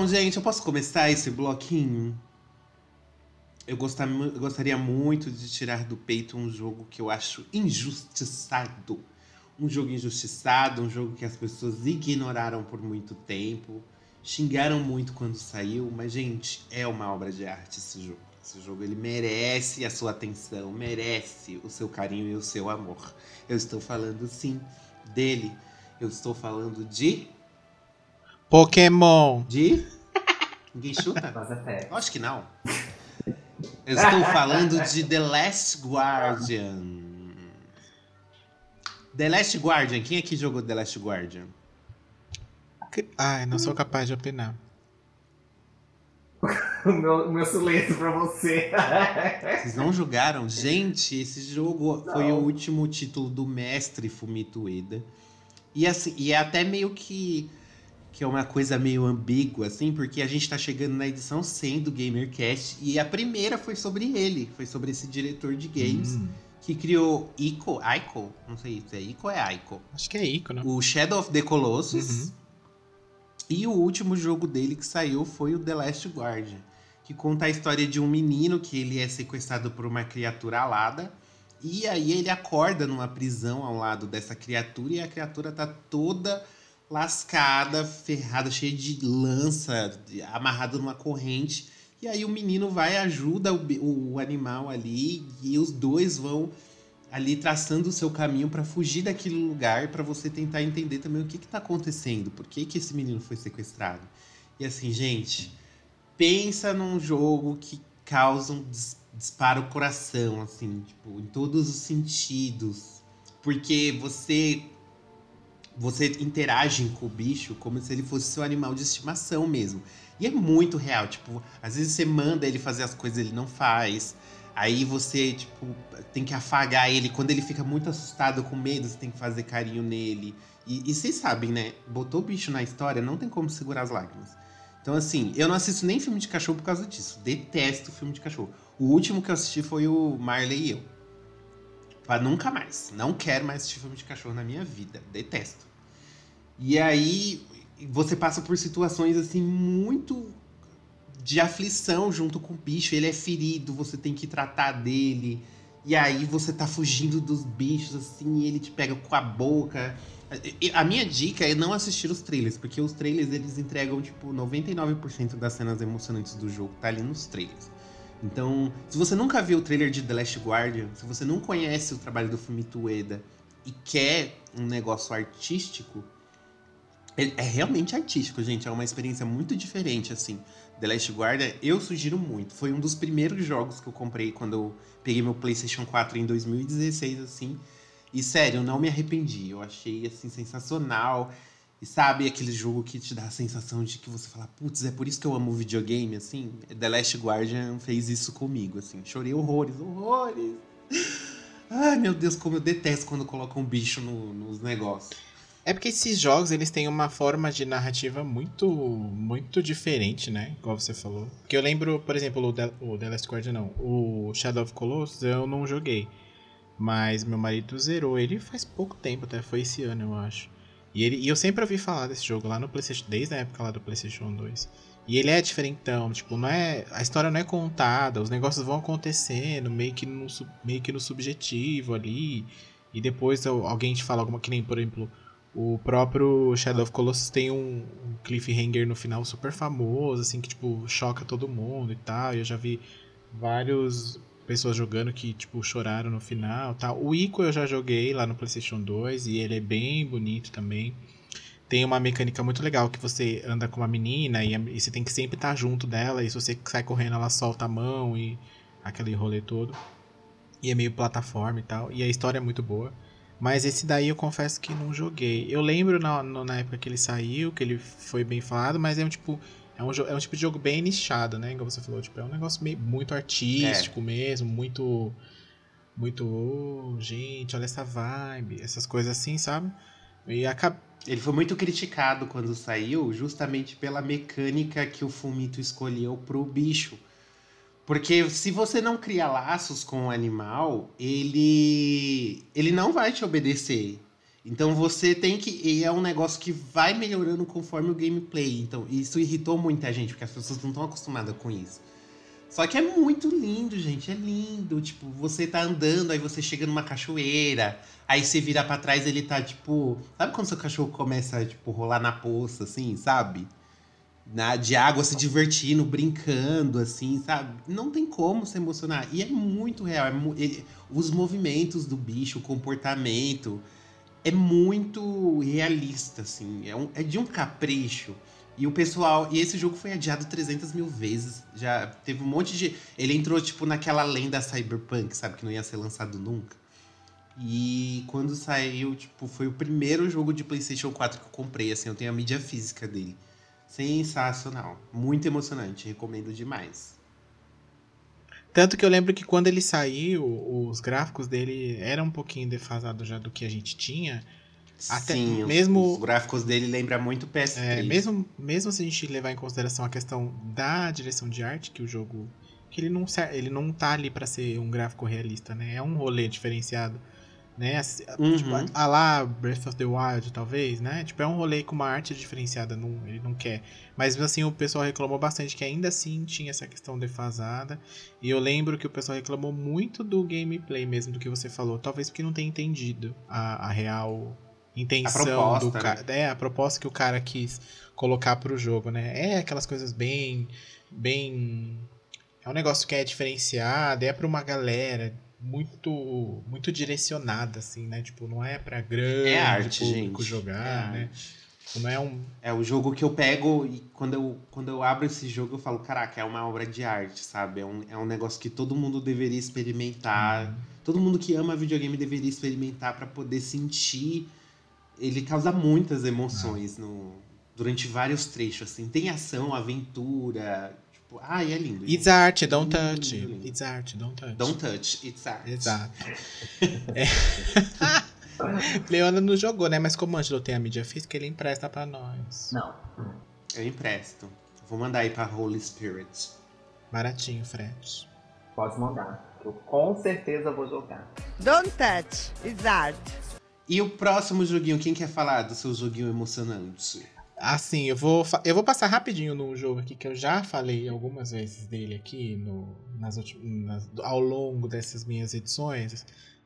[SPEAKER 1] Bom, gente, eu posso começar esse bloquinho? Eu, gostar, eu gostaria muito de tirar do peito um jogo que eu acho injustiçado. Um jogo injustiçado, um jogo que as pessoas ignoraram por muito tempo, xingaram muito quando saiu, mas, gente, é uma obra de arte esse jogo. Esse jogo ele merece a sua atenção, merece o seu carinho e o seu amor. Eu estou falando sim dele. Eu estou falando de
[SPEAKER 3] Pokémon.
[SPEAKER 1] de Ninguém chuta?
[SPEAKER 2] É.
[SPEAKER 1] Acho que não. Eu estou falando de The Last Guardian. The Last Guardian. Quem aqui jogou The Last Guardian?
[SPEAKER 3] Ai, não sou capaz de opinar.
[SPEAKER 2] O meu, o meu silêncio pra você.
[SPEAKER 1] Vocês não jogaram? Gente, esse jogo foi o último título do mestre Fumito Ueda. E, assim, e é até meio que, que é uma coisa meio ambígua, assim, porque a gente tá chegando na edição 100 do GamerCast e a primeira foi sobre ele, foi sobre esse diretor de games
[SPEAKER 3] Hum,
[SPEAKER 1] que criou Ico, Ico, não sei se é Ico ou é Ico.
[SPEAKER 3] acho que é Ico, não?
[SPEAKER 1] O Shadow of the Colossus.
[SPEAKER 3] Uhum.
[SPEAKER 1] E o último jogo dele que saiu foi o The Last Guardian, que conta a história de um menino que ele é sequestrado por uma criatura alada. E aí ele acorda numa prisão ao lado dessa criatura e a criatura tá toda lascada, ferrada, cheia de lança, amarrada numa corrente. E aí o menino vai ajuda o, o animal ali e os dois vão ali traçando o seu caminho pra fugir daquele lugar pra você tentar entender também o que que tá acontecendo, por que que esse menino foi sequestrado. E assim, gente, pensa num jogo que causa um dis dispara o coração, assim, tipo, em todos os sentidos. Porque você você interage com o bicho como se ele fosse seu animal de estimação mesmo. E é muito real, tipo, às vezes você manda ele fazer as coisas ele não faz. Aí você, tipo, tem que afagar ele. Quando ele fica muito assustado, com medo, você tem que fazer carinho nele. E, e vocês sabem, né? Botou o bicho na história, não tem como segurar as lágrimas. Então, assim, eu não assisto nem filme de cachorro por causa disso. Detesto filme de cachorro. O último que eu assisti foi o Marley e eu. Pra nunca mais. Não quero mais assistir filme de cachorro na minha vida. Detesto. E aí, você passa por situações, assim, muito de aflição junto com o bicho. Ele é ferido, você tem que tratar dele. E aí você tá fugindo dos bichos, assim, e ele te pega com a boca. A minha dica é não assistir os trailers, porque os trailers eles entregam, tipo, 99% das cenas emocionantes do jogo, tá ali nos trailers. Então, se você nunca viu o trailer de The Last Guardian, se você não conhece o trabalho do Fumito Ueda e quer um negócio artístico, ele é realmente artístico, gente. É uma experiência muito diferente, assim. The Last Guardian, eu sugiro muito. Foi um dos primeiros jogos que eu comprei quando eu peguei meu PlayStation 4 em 2016, assim. E sério, eu não me arrependi. Eu achei, assim, sensacional. E sabe aquele jogo que te dá a sensação de que você fala, putz, é por isso que eu amo videogame, assim? The Last Guardian fez isso comigo, assim. Chorei horrores, horrores. Ai, meu Deus, como eu detesto quando colocam um bicho no- nos negócios.
[SPEAKER 3] É porque esses jogos, eles têm uma forma de narrativa muito muito diferente, né? Igual você falou. Porque eu lembro, por exemplo, o o The Last Guardian, não. O Shadow of Colossus eu não joguei. Mas meu marido zerou ele faz pouco tempo, até foi esse ano, eu acho. E, ele, e eu sempre ouvi falar desse jogo lá no PlayStation, desde a época lá do PlayStation 2. E ele é diferentão, tipo, não é, a história não é contada, os negócios vão acontecendo meio que no, meio que no subjetivo ali. E depois al- alguém te fala alguma que nem, por exemplo, o próprio Shadow of Colossus tem um, um cliffhanger no final super famoso, assim, que tipo, choca todo mundo e tal. E eu já vi várias pessoas jogando que, tipo, choraram no final tal. O Ico eu já joguei lá no PlayStation 2 e ele é bem bonito também. Tem uma mecânica muito legal que você anda com uma menina e, e você tem que sempre estar junto dela. E se você sai correndo, ela solta a mão e aquele rolê todo. E é meio plataforma e tal. E a história é muito boa. Mas esse daí eu confesso que não joguei. Eu lembro na, na época que ele saiu, que ele foi bem falado, mas é um tipo. É um, é um tipo de jogo bem nichado, né? Igual você falou, tipo, é um negócio meio, muito artístico mesmo, muito. Muito. "Oh, gente, olha essa vibe, essas coisas assim, sabe? E acaba.
[SPEAKER 1] Ele foi muito criticado quando saiu, justamente pela mecânica que o Fumito escolheu pro bicho. Porque se você não cria laços com o animal, ele ele não vai te obedecer. Então você tem que. E é um negócio que vai melhorando conforme o gameplay. Então, isso irritou muita gente, porque as pessoas não estão acostumadas com isso. Só que é muito lindo, gente. É lindo. Tipo, você tá andando, aí você chega numa cachoeira, aí você vira para trás, ele tá, tipo. Sabe quando seu cachorro começa, tipo, rolar na poça, assim, sabe? Na, de água se divertindo, brincando, assim, sabe? Não tem como se emocionar. E é muito real. É ele, os movimentos do bicho, o comportamento é muito realista, assim. É, um, é de um capricho. E o pessoal. E esse jogo foi adiado 300 mil vezes. Já teve um monte de. Ele entrou, tipo, naquela lenda cyberpunk, sabe? Que não ia ser lançado nunca. E quando saiu, tipo, foi o primeiro jogo de PlayStation 4 que eu comprei, assim. Eu tenho a mídia física dele. Sensacional. Muito emocionante. Recomendo demais.
[SPEAKER 3] Tanto que eu lembro que quando ele saiu, os gráficos dele eram um pouquinho defasados já do que a gente tinha.
[SPEAKER 1] Até Sim, mesmo, os, os gráficos dele lembram muito PS3.
[SPEAKER 3] É, mesmo, mesmo se a gente levar em consideração a questão da direção de arte, que o jogo. que ele não, ele não tá ali para ser um gráfico realista, né? É um rolê diferenciado né? Assim,
[SPEAKER 1] uhum.
[SPEAKER 3] Tipo, a lá Breath of the Wild, talvez, né? Tipo, é um rolê com uma arte diferenciada, não, ele não quer. Mas assim, o pessoal reclamou bastante que ainda assim tinha essa questão defasada. E eu lembro que o pessoal reclamou muito do gameplay mesmo, do que você falou. Talvez porque não tenha entendido a, a real intenção a proposta, do cara. Né? É, a proposta que o cara quis colocar pro jogo, né? É aquelas coisas bem. bem. É um negócio que é diferenciado, é pra uma galera muito muito direcionada assim, né? Tipo, não é para grande
[SPEAKER 1] é arte,
[SPEAKER 3] público
[SPEAKER 1] gente.
[SPEAKER 3] jogar,
[SPEAKER 1] é
[SPEAKER 3] né? Tipo, não é um
[SPEAKER 1] É o jogo que eu pego e quando eu quando eu abro esse jogo eu falo, caraca, é uma obra de arte, sabe? É um, é um negócio que todo mundo deveria experimentar. Uhum. Todo mundo que ama videogame deveria experimentar para poder sentir. Ele causa muitas emoções uhum. no durante vários trechos assim. Tem ação, aventura, ai, é lindo.
[SPEAKER 3] It's art, don't touch. Lindo, lindo. It's art, don't touch.
[SPEAKER 1] Don't touch, it's art.
[SPEAKER 3] Exato. é. Leona não jogou, né? Mas como o Angelo tem a mídia física, ele empresta pra nós.
[SPEAKER 2] Não.
[SPEAKER 1] Eu empresto. Vou mandar aí pra Holy Spirit.
[SPEAKER 3] Baratinho, frete.
[SPEAKER 2] Pode mandar. Eu com certeza vou jogar.
[SPEAKER 4] Don't touch, it's art.
[SPEAKER 1] E o próximo joguinho, quem quer falar do seu joguinho emocionante?
[SPEAKER 3] Assim, eu vou, eu vou passar rapidinho no jogo aqui que eu já falei algumas vezes dele aqui no, nas, nas, ao longo dessas minhas edições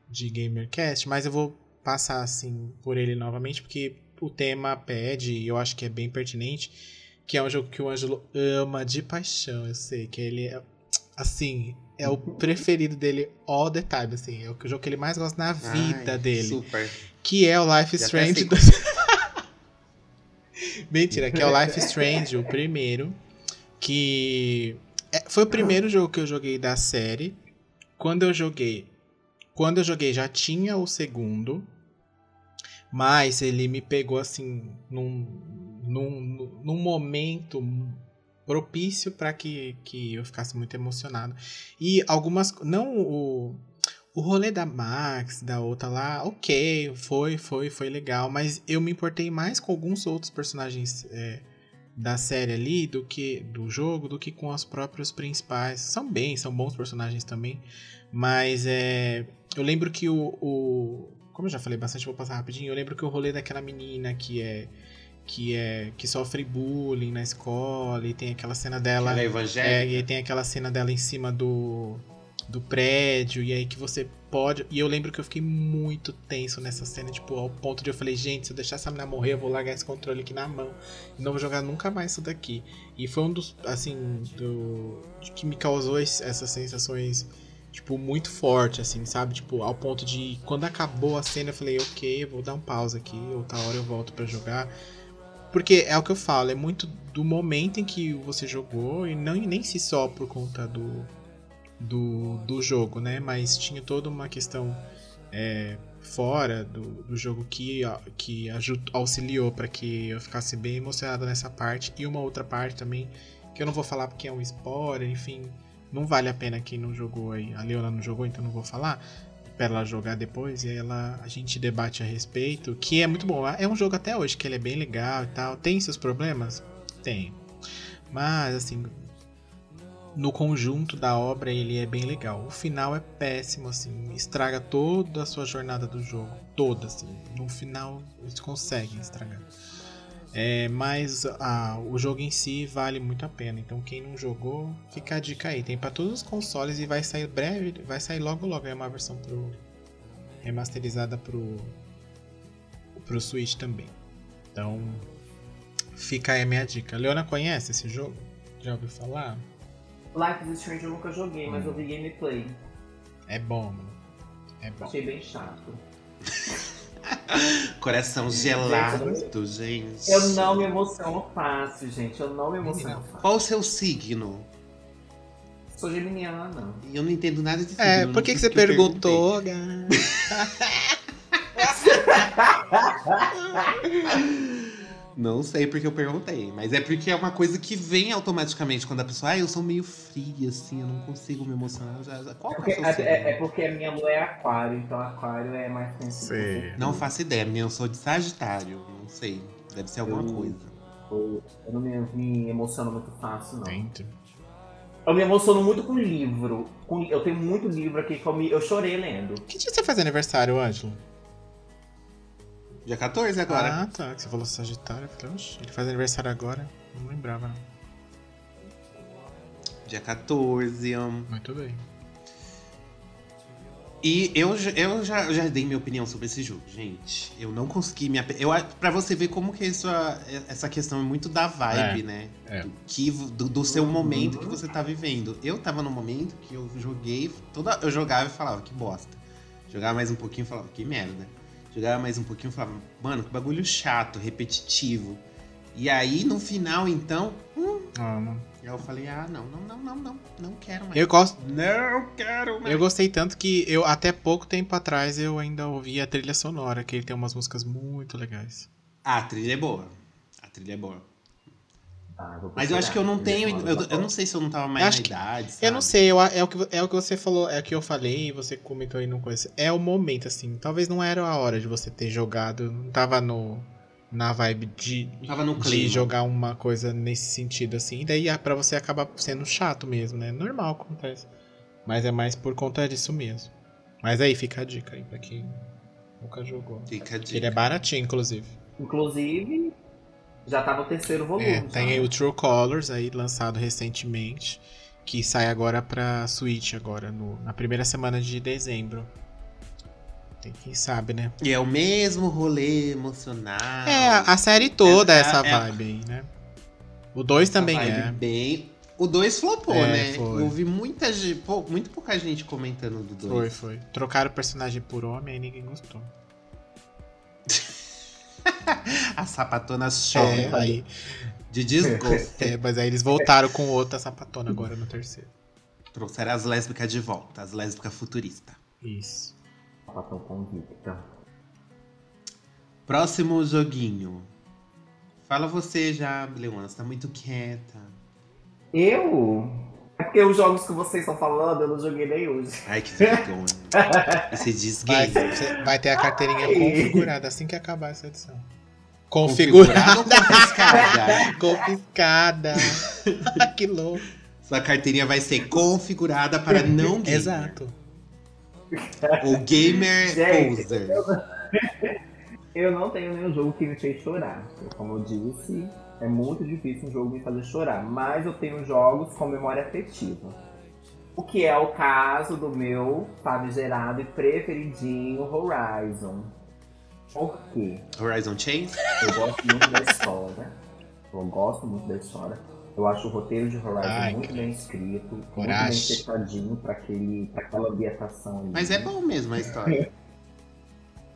[SPEAKER 3] de GamerCast, mas eu vou passar assim por ele novamente porque o tema pede e eu acho que é bem pertinente, que é um jogo que o Ângelo ama de paixão, eu sei que ele é assim, é o preferido dele all the time, assim, é o jogo que ele mais gosta na vida
[SPEAKER 1] Ai,
[SPEAKER 3] dele.
[SPEAKER 1] Super.
[SPEAKER 3] Que é o Life is Strange Mentira, que é o Life Strange, o primeiro. Que é, foi o primeiro jogo que eu joguei da série. Quando eu joguei. Quando eu joguei já tinha o segundo. Mas ele me pegou assim num, num, num momento propício para que, que eu ficasse muito emocionado. E algumas. Não o o rolê da Max, da outra lá, ok, foi, foi, foi legal, mas eu me importei mais com alguns outros personagens é, da série ali do que do jogo, do que com os próprios principais. São bem, são bons personagens também, mas é, eu lembro que o, o como eu já falei bastante, vou passar rapidinho. Eu lembro que o rolê daquela menina que é que é que sofre bullying na escola e tem aquela cena dela,
[SPEAKER 1] ela é evangélica. É,
[SPEAKER 3] e tem aquela cena dela em cima do do prédio, e aí que você pode. E eu lembro que eu fiquei muito tenso nessa cena, tipo, ao ponto de eu falei, gente, se eu deixar essa menina morrer, eu vou largar esse controle aqui na mão. E não vou jogar nunca mais isso daqui. E foi um dos, assim, do. que me causou essas sensações, tipo, muito forte, assim, sabe? Tipo, ao ponto de quando acabou a cena, eu falei, ok, eu vou dar um pause aqui, outra hora eu volto para jogar. Porque é o que eu falo, é muito do momento em que você jogou e não nem se só por conta do do, do jogo, né? Mas tinha toda uma questão é, fora do, do jogo que, que auxiliou para que eu ficasse bem emocionado nessa parte. E uma outra parte também, que eu não vou falar porque é um spoiler, enfim, não vale a pena quem não jogou aí. A Leona não jogou, então não vou falar. Para ela jogar depois e ela a gente debate a respeito, que é muito bom. É um jogo até hoje que ele é bem legal e tal. Tem seus problemas? Tem. Mas assim, no conjunto da obra ele é bem legal. O final é péssimo, assim, estraga toda a sua jornada do jogo, toda, assim. No final eles conseguem estragar. É, mas o jogo em si vale muito a pena. Então quem não jogou, fica a dica aí. Tem para todos os consoles e vai sair breve, vai sair logo logo é uma versão pro remasterizada pro pro Switch também. Então fica aí a minha dica. Leona conhece esse jogo? Já ouviu falar?
[SPEAKER 2] Life is Strange eu nunca joguei, mas eu vi gameplay.
[SPEAKER 3] É bom, mano. É bom.
[SPEAKER 2] Achei bem chato.
[SPEAKER 1] Coração gelado, gente.
[SPEAKER 2] Eu não me emociono fácil, gente. Eu não me emociono fácil.
[SPEAKER 1] Qual o seu signo?
[SPEAKER 2] Sou geminiana.
[SPEAKER 1] Eu não entendo nada de signo.
[SPEAKER 3] É, por que, que você
[SPEAKER 1] eu
[SPEAKER 3] perguntou,
[SPEAKER 1] perguntei. Não sei porque eu perguntei, mas é porque é uma coisa que vem automaticamente quando a pessoa, ah, eu sou meio fria, assim, eu não consigo me emocionar. Já, já. Qual
[SPEAKER 2] É
[SPEAKER 1] que
[SPEAKER 2] porque,
[SPEAKER 1] é
[SPEAKER 2] é- é porque a minha lua é aquário, então aquário é mais sensível.
[SPEAKER 3] Sei.
[SPEAKER 1] Não faço ideia, minha, eu sou de Sagitário, não sei. Deve ser alguma
[SPEAKER 2] Eu-
[SPEAKER 1] coisa.
[SPEAKER 2] Eu, eu não me, me emociono muito fácil, não.
[SPEAKER 3] Dentro.
[SPEAKER 2] Eu me emociono muito com livro. Com- eu tenho muito livro aqui que eu, me, eu chorei lendo.
[SPEAKER 3] Que dia você faz aniversário, Ângelo?
[SPEAKER 1] Dia 14 agora.
[SPEAKER 3] Ah, tá. Que você falou Sagitário. Ele faz aniversário agora. Não lembrava, não.
[SPEAKER 1] Dia 14. hum.
[SPEAKER 3] Muito bem.
[SPEAKER 1] E eu, já- eu já, já dei minha opinião sobre esse jogo, gente. Eu não consegui me ape... eu Pra você ver como que isso, essa questão é muito da vibe,
[SPEAKER 3] É,
[SPEAKER 1] né?
[SPEAKER 3] é.
[SPEAKER 1] Do, que, do, do seu momento que você tá vivendo. Eu tava num momento que eu joguei. Toda, eu jogava e falava, que bosta. Jogava mais um pouquinho e falava, que merda. Jogava mais um pouquinho e falava, mano, que bagulho chato, repetitivo. E aí, no final, então, hum,
[SPEAKER 3] Ah, não.
[SPEAKER 1] aí eu falei, ah, não, não, não, não, não, não quero mais.
[SPEAKER 3] Eu gosto.
[SPEAKER 1] Não quero mais.
[SPEAKER 3] Eu gostei tanto que eu até pouco tempo atrás eu ainda ouvi a trilha sonora, que ele tem umas músicas muito legais.
[SPEAKER 1] Ah, a trilha é boa. A trilha é boa.
[SPEAKER 2] Vou
[SPEAKER 1] Mas eu acho que eu não tenho. Eu, eu não sei se eu não tava mais
[SPEAKER 3] Acho
[SPEAKER 1] na
[SPEAKER 3] que-
[SPEAKER 1] idade.
[SPEAKER 3] Eu não
[SPEAKER 1] sabe?
[SPEAKER 3] sei, eu, é, o que, é o que você falou, é o que eu falei e você comentou aí no coisa. É o momento, assim. Talvez não era a hora de você ter jogado. Não tava no, na vibe de,
[SPEAKER 1] Tava no
[SPEAKER 3] de jogar uma coisa nesse sentido, assim. E daí ah, pra você acaba sendo chato mesmo, né? Normal acontece. Mas é mais por conta disso mesmo. Mas aí fica a dica aí pra quem nunca jogou.
[SPEAKER 1] Fica a dica.
[SPEAKER 3] Ele é baratinho, inclusive.
[SPEAKER 2] Inclusive, já tá no terceiro volume.
[SPEAKER 3] É, tem aí o True Colors aí lançado recentemente, que sai agora pra Switch agora no- na primeira semana de dezembro. Tem quem sabe, né?
[SPEAKER 1] E é o mesmo rolê emocional.
[SPEAKER 3] é, a, série toda é
[SPEAKER 1] Essa-
[SPEAKER 3] essa
[SPEAKER 1] é-
[SPEAKER 3] vibe aí, né? O 2
[SPEAKER 1] Essa
[SPEAKER 3] também
[SPEAKER 1] vibe
[SPEAKER 3] é.
[SPEAKER 1] Bem... O 2 flopou,
[SPEAKER 3] É,
[SPEAKER 1] né?
[SPEAKER 3] foi.
[SPEAKER 1] Eu ouvi muita gente, pô, muito pouca gente comentando do 2.
[SPEAKER 3] Foi, foi. Trocaram o personagem por homem e ninguém gostou.
[SPEAKER 1] A sapatona chora
[SPEAKER 3] É, aí,
[SPEAKER 1] de desgosto.
[SPEAKER 3] é, mas aí eles voltaram com outra sapatona agora no terceiro.
[SPEAKER 1] Trouxeram as lésbicas de volta, as lésbicas futuristas.
[SPEAKER 3] Isso.
[SPEAKER 2] Papel convicta.
[SPEAKER 1] Próximo joguinho. Fala você já, Leona, você tá muito quieta.
[SPEAKER 2] Eu? É porque os jogos que vocês estão falando, eu não joguei nem hoje.
[SPEAKER 1] Ai, que vergonha. Esse diz
[SPEAKER 3] Vai, vai ter a carteirinha
[SPEAKER 2] Ai.
[SPEAKER 3] configurada assim que acabar essa edição.
[SPEAKER 1] Configurada
[SPEAKER 3] Configurada.
[SPEAKER 1] ou confiscada?
[SPEAKER 3] Confiscada. que louco.
[SPEAKER 1] Sua carteirinha vai ser configurada para não gamer.
[SPEAKER 3] Exato.
[SPEAKER 1] O gamer
[SPEAKER 2] Gente,
[SPEAKER 1] poser.
[SPEAKER 2] Eu não tenho nenhum jogo que me fez chorar. Como eu disse, é muito difícil um jogo me fazer chorar. Mas eu tenho jogos com memória afetiva. O que é o caso do meu famigerado e preferidinho Horizon. Por quê?
[SPEAKER 1] Horizon Chase?
[SPEAKER 2] Eu gosto muito da história. Eu gosto muito da história. Eu acho o roteiro de Horizon
[SPEAKER 3] Ai,
[SPEAKER 2] muito bem escrito, muito
[SPEAKER 3] Coragem.
[SPEAKER 2] bem fechadinho pra, aquele, pra aquela ambientação ali.
[SPEAKER 1] Mas é bom mesmo a história.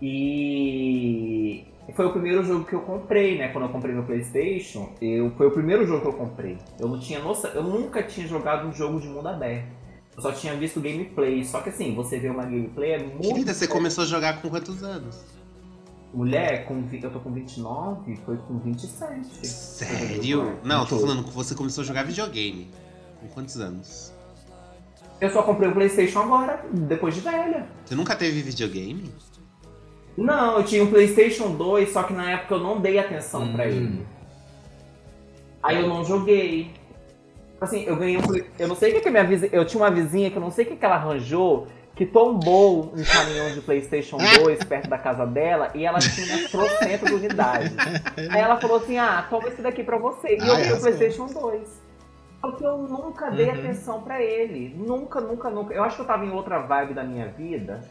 [SPEAKER 2] E foi o primeiro jogo que eu comprei, né? Quando eu comprei meu Playstation, eu, foi o primeiro jogo que eu comprei. Eu não tinha noção, eu nunca tinha jogado um jogo de mundo aberto. Eu só tinha visto gameplay. Só que assim, você vê uma gameplay é muito.
[SPEAKER 1] Querida, você começou a jogar com quantos anos?
[SPEAKER 2] Mulher, com, eu tô com 29, foi com 27.
[SPEAKER 1] Sério? Não, tô falando que você começou a jogar videogame. Com quantos anos?
[SPEAKER 2] Eu só comprei o Playstation agora, depois de velha.
[SPEAKER 1] Você nunca teve videogame?
[SPEAKER 2] Não, eu tinha um PlayStation 2, só que na época eu não dei atenção pra
[SPEAKER 1] Hum.
[SPEAKER 2] ele. Aí eu não joguei. Assim, eu ganhei um. Eu não sei o que, que a minha vizinha. Eu tinha uma vizinha que eu não sei o que, que ela arranjou, que tombou um caminhão de PlayStation 2 perto da casa dela e ela tinha trocentas unidades. Aí ela falou assim: ah, toma esse daqui pra você. E eu
[SPEAKER 3] Ai,
[SPEAKER 2] vi o
[SPEAKER 3] arrasou.
[SPEAKER 2] PlayStation 2. Porque eu nunca dei
[SPEAKER 3] Uhum.
[SPEAKER 2] atenção pra ele. Nunca, nunca, nunca. Eu acho que eu tava em outra vibe da minha vida.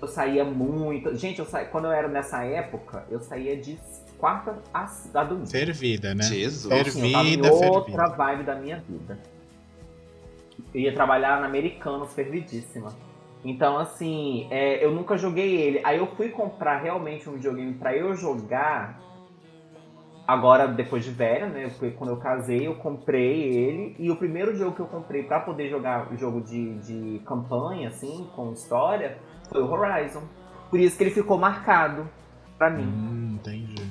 [SPEAKER 2] Eu saía muito. Gente, eu sa... quando eu era nessa época, eu saía de quarta a, a domingo.
[SPEAKER 3] Fervida, né?
[SPEAKER 1] Jesus.
[SPEAKER 2] Assim, eu tava em
[SPEAKER 3] Fervida,
[SPEAKER 2] outra
[SPEAKER 3] fervida.
[SPEAKER 2] vibe da minha vida. Eu ia trabalhar na Americanos, fervidíssima. Então, assim, é, eu nunca joguei ele. Aí eu fui comprar realmente um videogame pra eu jogar. Agora, depois de velha, né? Foi quando eu casei, eu comprei ele. E o primeiro jogo que eu comprei pra poder jogar o jogo de, de campanha, assim, com história, foi o Horizon. Por isso que ele ficou marcado pra mim.
[SPEAKER 3] Hum, entendi.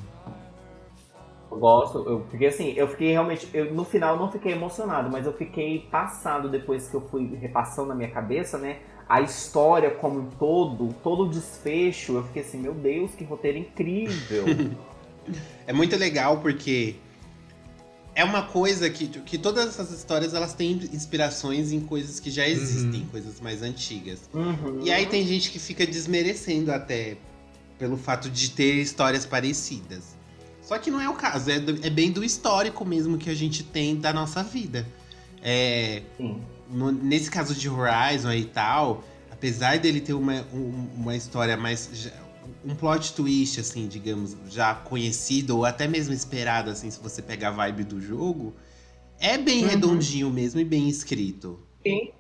[SPEAKER 2] Eu gosto, eu fiquei assim, eu fiquei realmente, eu, no final eu não fiquei emocionado, mas eu fiquei passado depois que eu fui repassando na minha cabeça, né? A história como um todo, todo o desfecho, eu fiquei assim, meu Deus, que roteiro incrível.
[SPEAKER 1] É muito legal porque é uma coisa que, que todas essas histórias elas têm inspirações em coisas que já existem,
[SPEAKER 3] Uhum.
[SPEAKER 1] coisas mais antigas.
[SPEAKER 2] Uhum.
[SPEAKER 1] E aí tem gente que fica desmerecendo até pelo fato de ter histórias parecidas. Só que não é o caso, é, do- é bem do histórico mesmo que a gente tem da nossa vida. É, no- nesse caso de Horizon e tal, apesar dele ter uma, um- uma história mais. Um plot twist, assim, digamos, já conhecido ou até mesmo esperado, assim, se você pegar a vibe do jogo, é bem
[SPEAKER 2] Uhum.
[SPEAKER 1] redondinho mesmo e bem escrito.
[SPEAKER 2] Sim.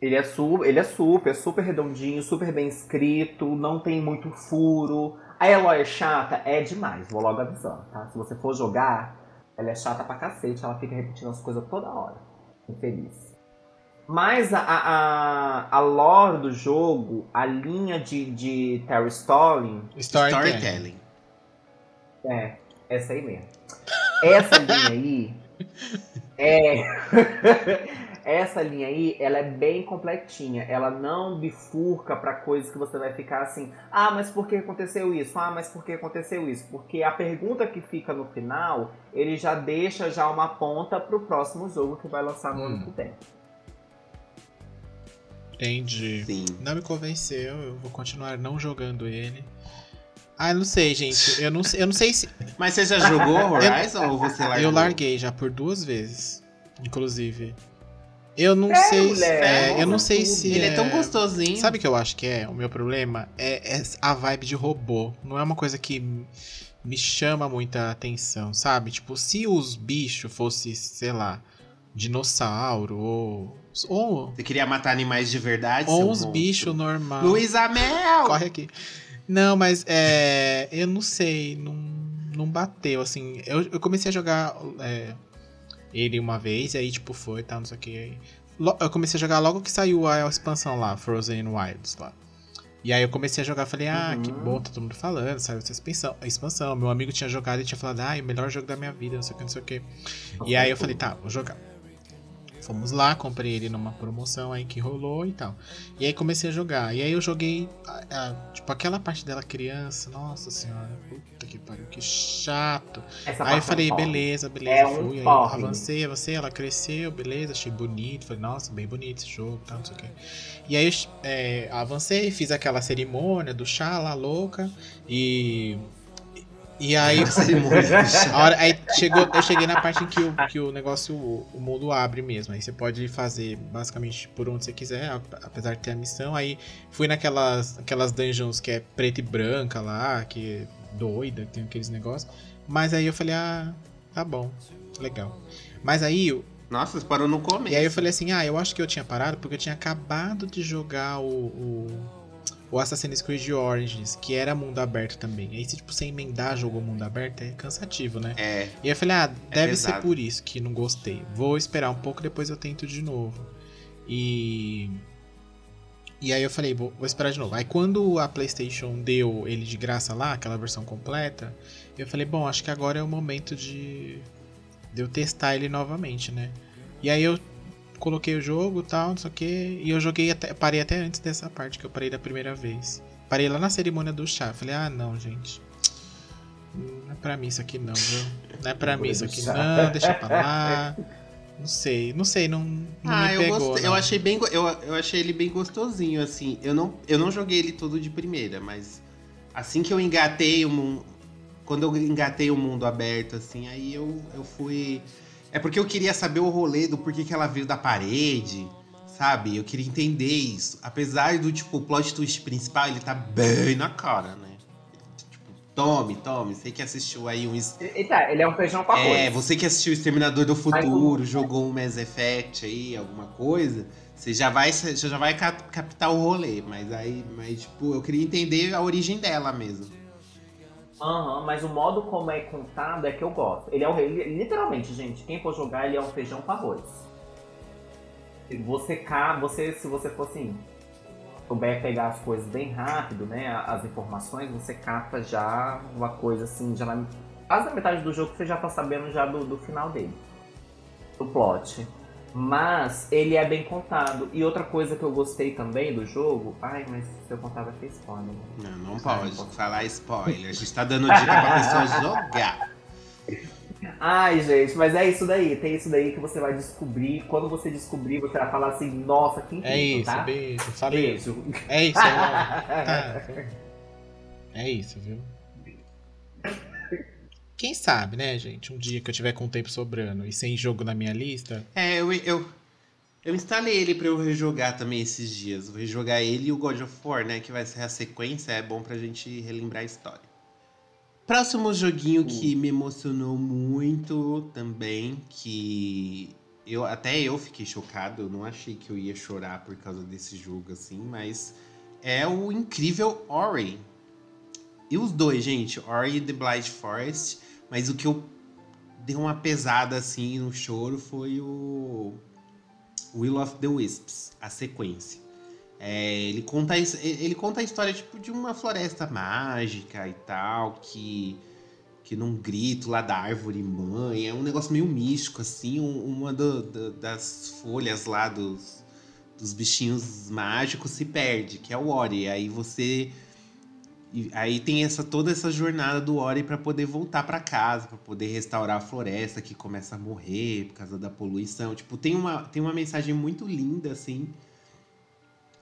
[SPEAKER 2] Ele é, su ele é super, super redondinho, super bem escrito, não tem muito furo. A Eloy é chata? É demais, vou logo avisando, tá? Se você for jogar, ela é chata pra cacete, ela fica repetindo as coisas toda hora. Infeliz. Mas a, a, a, lore do jogo, a linha de, de Terry Stalling,
[SPEAKER 3] Storytelling.
[SPEAKER 1] Storytelling.
[SPEAKER 2] é, essa aí mesmo. Essa linha aí é. Essa linha aí, ela é bem completinha. Ela não bifurca pra coisas que você vai ficar assim: ah, mas por que aconteceu isso? Ah, mas por que aconteceu isso? Porque a pergunta que fica no final, ele já deixa já uma ponta pro próximo jogo que vai lançar no ano
[SPEAKER 3] Hum.
[SPEAKER 2] que vem.
[SPEAKER 3] Entendi.
[SPEAKER 1] Sim.
[SPEAKER 3] Não me convenceu, eu vou continuar não jogando ele. Ah, eu não sei, gente. Eu não, sei- eu não sei se.
[SPEAKER 1] Mas você já jogou Horizon ou você largou?
[SPEAKER 3] Eu larguei já por duas vezes, inclusive. Eu não
[SPEAKER 2] É,
[SPEAKER 3] sei se. é, eu não sei
[SPEAKER 2] tudo.
[SPEAKER 3] se.
[SPEAKER 1] Ele é tão gostosinho.
[SPEAKER 3] Sabe o que eu acho que é? O meu problema é, é a vibe de robô. Não é uma coisa que me chama muita atenção, sabe? Tipo, se os bichos fossem, sei lá, dinossauro ou. Ou,
[SPEAKER 1] Você queria matar animais de verdade?
[SPEAKER 3] ou uns bichos normal.
[SPEAKER 1] Luísa Mel!
[SPEAKER 3] Corre aqui. Não, mas é. Eu não sei. Não, não bateu, assim. Eu, eu comecei a jogar é, ele uma vez, e aí, tipo, foi, tá, não sei o que. Eu comecei a jogar logo que saiu a expansão lá, Frozen Wilds lá. E aí eu comecei a jogar, falei, ah,
[SPEAKER 2] Uhum.
[SPEAKER 3] que bom, tá todo mundo falando, saiu essa expansão, a expansão. Meu amigo tinha jogado e tinha falado, ah, é o melhor jogo da minha vida, não sei o que, não sei o que. E aí eu falei, tá, vou jogar. Fomos lá, comprei ele numa promoção aí que rolou e tal. E aí comecei a jogar. E aí eu joguei, ah, ah, tipo, aquela parte dela criança. Nossa senhora, puta que pariu, que chato.
[SPEAKER 2] Essa
[SPEAKER 3] Aí eu falei,
[SPEAKER 2] é um
[SPEAKER 3] beleza, beleza,
[SPEAKER 2] É um
[SPEAKER 3] fui. Aí
[SPEAKER 2] porre.
[SPEAKER 3] avancei, avancei, ela cresceu, beleza, achei bonito. Falei, nossa, bem bonito esse jogo, tal, não sei o quê. E aí eu é, avancei, fiz aquela cerimônia do chá lá, louca. E. E aí. A hora, aí chegou, eu cheguei na parte em que o, que o negócio, o, o mundo abre mesmo. Aí você pode fazer basicamente por onde você quiser, apesar de ter a missão. Aí fui naquelas aquelas dungeons que é preta e branca lá, que é doida, que tem aqueles negócios. Mas aí eu falei, ah, tá bom, legal. Mas aí, eu-
[SPEAKER 1] Nossa, você parou no começo.
[SPEAKER 3] e aí eu falei assim, ah, eu acho que eu tinha parado porque eu tinha acabado de jogar o, o, o Assassin's Creed Origins, que era mundo aberto também. Aí se tipo, você emendar jogo mundo aberto é cansativo, né?
[SPEAKER 1] É,
[SPEAKER 3] E eu falei, ah, deve ser
[SPEAKER 1] pesado.
[SPEAKER 3] por isso que não gostei. Vou esperar um pouco, depois eu tento de novo. E. E aí eu falei, vou, vou esperar de novo. Aí quando a PlayStation deu ele de graça lá, aquela versão completa, eu falei, bom, acho que agora é o momento de, de eu testar ele novamente, né? E aí eu coloquei o jogo e tal, não sei o que, e eu joguei até. Parei até antes dessa parte que eu parei da primeira vez. Parei lá na cerimônia do chá. Falei, ah não, gente. Não é pra mim isso aqui não, viu? Não é pra mim isso aqui não, deixa pra lá. Não sei, não sei, não, não
[SPEAKER 1] ah,
[SPEAKER 3] me
[SPEAKER 1] eu
[SPEAKER 3] pegou,
[SPEAKER 1] gostei.
[SPEAKER 3] não.
[SPEAKER 1] Eu achei bem, eu, eu achei ele bem gostosinho, assim. Eu não, eu não joguei ele todo de primeira, mas assim que eu engatei o mundo, quando eu engatei o mundo aberto, assim, aí eu, eu fui. É porque eu queria saber o rolê do porquê que ela veio da parede, sabe? Eu queria entender isso. Apesar do tipo o plot twist principal, ele tá bem na cara, né? Tipo, tome, tome. Você que assistiu aí um es-
[SPEAKER 2] E, e tá, ele é um feijão com arroz.
[SPEAKER 1] é, você que assistiu Exterminador do Futuro, jogou um Mass Effect aí, alguma coisa, você já vai, você já vai cap- captar o rolê, mas aí, mas tipo, eu queria entender a origem dela mesmo.
[SPEAKER 2] Aham, mas o modo como é contado é que eu gosto. Ele é ele- literalmente, gente, quem for jogar, ele é um feijão com arroz. Você cá, você, se você for assim, souber pegar as coisas bem rápido, né? As informações, você capta já uma coisa assim, já na quase na metade do jogo você já tá sabendo já do, do final dele. Do plot. Mas ele é bem contado. E outra coisa que eu gostei também do jogo. Ai, mas se eu contar vai ter spoiler.
[SPEAKER 1] Não, não pode falar spoiler. A gente tá dando dica pra pessoa jogar.
[SPEAKER 2] Ai, gente, mas é isso daí. Tem isso daí que você vai descobrir. Quando você descobrir, você vai falar assim, nossa, que incrível,
[SPEAKER 3] É isso,
[SPEAKER 2] tá?
[SPEAKER 3] beijo.
[SPEAKER 2] Beijo.
[SPEAKER 3] É isso, é, tá. é isso, viu? Quem sabe, né, gente? Um dia que eu tiver com tempo sobrando e sem jogo na minha lista.
[SPEAKER 1] É, eu, eu, eu instalei ele pra eu rejogar também esses dias. Vou rejogar ele e o God of War, né? Que vai ser a sequência, é bom pra gente relembrar a história. Próximo joguinho que me emocionou muito também, que eu até eu fiquei chocado, eu não achei que eu ia chorar por causa desse jogo assim, mas é o incrível Ori. E os dois, gente, Ori e The Blind Forest, mas o que eu deu uma pesada assim no choro foi o Will of the Wisps, a sequência. É, ele, conta, ele conta a história tipo, de uma floresta mágica e tal, que, que num grito lá da árvore mãe, é um negócio meio místico, assim, um- uma do- do- das folhas lá dos, dos bichinhos mágicos se perde, que é o Ori. Aí você e aí tem essa toda essa jornada do Ori para poder voltar para casa, para poder restaurar a floresta que começa a morrer por causa da poluição. Tipo, tem uma, tem uma mensagem muito linda assim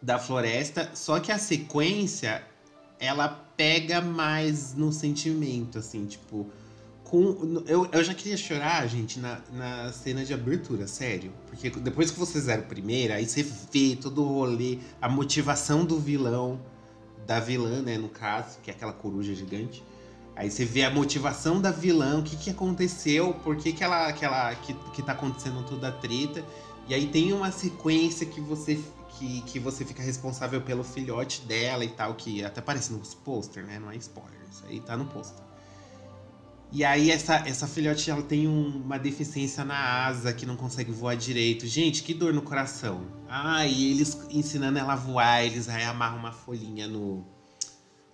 [SPEAKER 1] da floresta, só que a sequência ela pega mais no sentimento assim, tipo, com eu, eu já queria chorar, gente, na, na cena de abertura, sério, porque depois que você zera o primeiro, aí você vê todo o rolê, a motivação do vilão da vilã, né, no caso, que é aquela coruja gigante. Aí você vê a motivação da vilã, o que, que aconteceu, por que, que ela, que, ela que, que tá acontecendo toda a treta. E aí tem uma sequência que você que, que você fica responsável pelo filhote dela e tal, que até aparece nos pôster, né? Não é spoiler, isso aí tá no pôster. E aí essa, essa filhote ela tem um- uma deficiência na asa que não consegue voar direito. Gente, que dor no coração. Ah, e eles ensinando ela a voar, eles aí amarram uma folhinha no.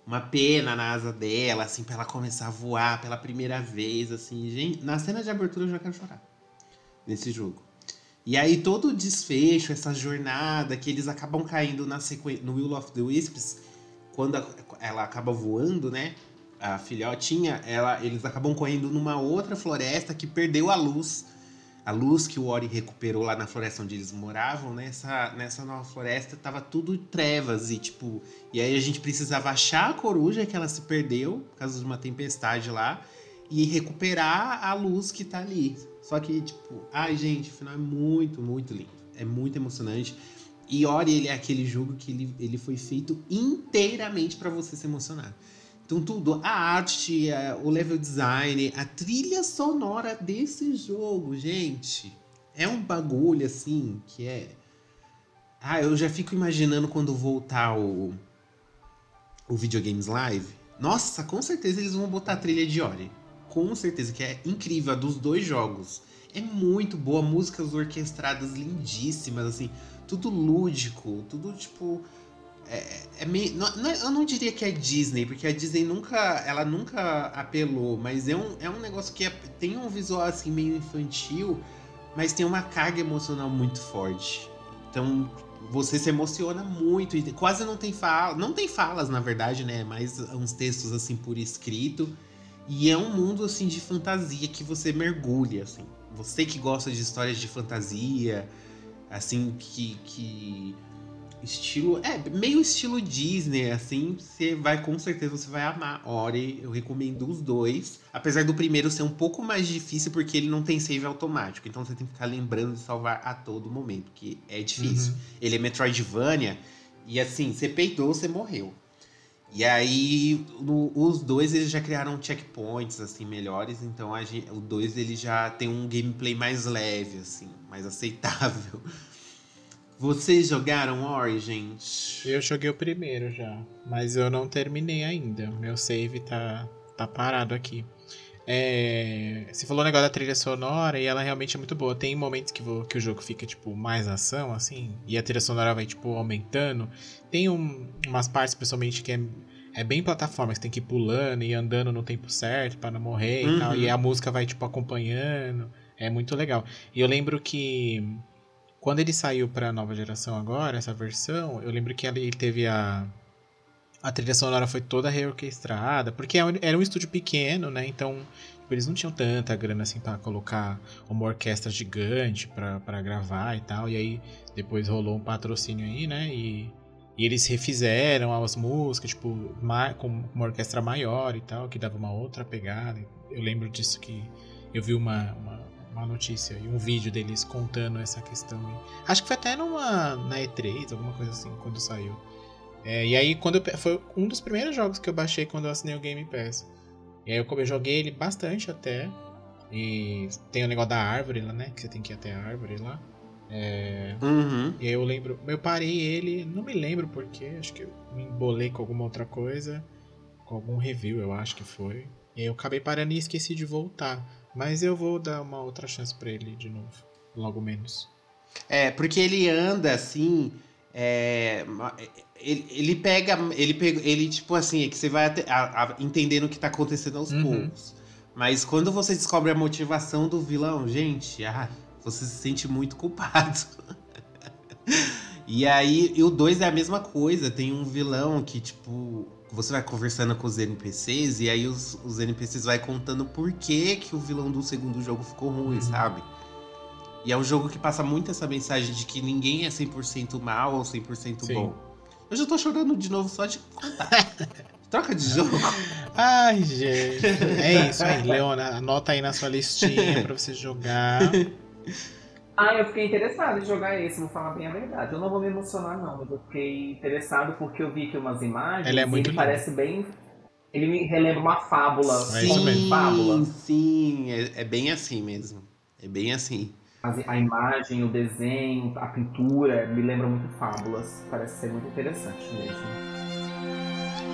[SPEAKER 1] Uma pena na asa dela, assim, pra ela começar a voar pela primeira vez, assim. Gente, na cena de abertura eu já quero chorar. Nesse jogo. E aí todo o desfecho, essa jornada, que eles acabam caindo na sequen... no Will of the Wisps, quando ela acaba voando, né? A filhotinha, ela, eles acabam correndo numa outra floresta que perdeu a luz. A luz que o Ori recuperou lá na floresta onde eles moravam, nessa, nessa nova floresta tava tudo trevas e tipo. E aí a gente precisava achar a coruja que ela se perdeu por causa de uma tempestade lá e recuperar a luz que tá ali. Só que, tipo, ai, gente, o final é muito, muito lindo. É muito emocionante. E Ori, ele é aquele jogo que ele, ele foi feito inteiramente pra você se emocionar. Então, tudo, a arte, a- o level design, a trilha sonora desse jogo, gente, é um bagulho assim que é. Ah, eu já fico imaginando quando voltar o, o Videogames Live. Nossa, com certeza eles vão botar a trilha de Ori. Com certeza, que é incrível, a dos dois jogos. É muito boa, músicas orquestradas lindíssimas, assim, tudo lúdico, tudo tipo. É, é meio, não- não é- eu não diria que é Disney, porque a Disney nunca, ela nunca apelou, mas é um, é um negócio que é- tem um visual assim meio infantil, mas tem uma carga emocional muito forte. Então você se emociona muito e quase não tem fala, não tem falas na verdade, né? Mais uns textos assim por escrito. E é um mundo assim de fantasia que você mergulha, assim. Você que gosta de histórias de fantasia, assim, que, que estilo, é, meio estilo Disney, assim, você vai, com certeza, você vai amar Ori, eu recomendo os dois, apesar do primeiro ser um pouco mais difícil, porque ele não tem save automático, então você tem que ficar lembrando de salvar a todo momento, que é difícil. Uhum. Ele é Metroidvania, e assim, você peidou, você morreu. E aí, no, os dois eles já criaram checkpoints assim melhores, então a gente, o dois ele já tem um gameplay mais leve assim, mais aceitável. Vocês jogaram Origins?
[SPEAKER 3] Eu joguei o primeiro já, mas eu não terminei ainda. Meu save tá, tá parado aqui. É, você falou o negócio da trilha sonora e ela realmente é muito boa. Tem momentos que, vou, que o jogo fica, tipo, mais ação, assim, e a trilha sonora vai, tipo, aumentando. Tem um, umas partes, pessoalmente, que é, é bem plataforma, que você tem que ir pulando e andando no tempo certo para não morrer uhum. e tal. E a música vai, tipo, acompanhando. É muito legal. E eu lembro que quando ele saiu pra nova geração agora, essa versão, eu lembro que ele teve a a trilha sonora foi toda reorquestrada, porque é era um estúdio pequeno, né? Então, tipo, eles não tinham tanta grana assim para colocar uma orquestra gigante para gravar e tal. E aí depois rolou um patrocínio aí, né? E, e eles refizeram as músicas, tipo, com uma orquestra maior e tal, que dava uma outra pegada. Eu lembro disso que eu vi uma, uma, uma notícia e um vídeo deles contando essa questão. Acho que foi até numa na E3, alguma coisa assim, quando saiu. É, e aí, quando eu, foi um dos primeiros jogos que eu baixei quando eu assinei o Game Pass. E aí eu, eu joguei ele bastante até. E tem o negócio da árvore lá, né? Que você tem que ir até a árvore lá. É...
[SPEAKER 1] Uhum.
[SPEAKER 3] E aí eu lembro. Eu parei ele, não me lembro porquê. Acho que eu me embolei com alguma outra coisa. Com algum review, eu acho que foi. E aí eu acabei parando e esqueci de voltar. Mas eu vou dar uma outra chance para ele de novo. Logo menos.
[SPEAKER 1] É, porque ele anda assim. É, ele, ele pega. Ele, pega, ele, tipo assim, é que você vai a, a, entendendo o que tá acontecendo aos uhum. poucos. Mas quando você descobre a motivação do vilão, gente, ah, você se sente muito culpado. e aí, e o 2 é a mesma coisa. Tem um vilão que, tipo, você vai conversando com os NPCs e aí os, os NPCs vai contando por que, que o vilão do segundo jogo ficou ruim, uhum. sabe? E é um jogo que passa muito essa mensagem de que ninguém é 100% mal ou 100% Sim. bom. Eu já tô chorando de novo só de contar. Troca de jogo.
[SPEAKER 3] Ai, gente. É isso aí, Leona. Anota aí na sua listinha pra você jogar.
[SPEAKER 2] Ah, eu fiquei interessado em jogar esse, vou falar bem a verdade. Eu não vou me emocionar, não, mas eu fiquei interessado porque eu vi aqui umas imagens
[SPEAKER 3] ele é muito
[SPEAKER 2] e ele parece bem. Ele me relembra uma fábula.
[SPEAKER 1] É sim, fábula. sim, é, é bem assim mesmo. É bem assim
[SPEAKER 2] a imagem, o desenho, a pintura, me lembra muito fábulas. Parece ser muito interessante mesmo.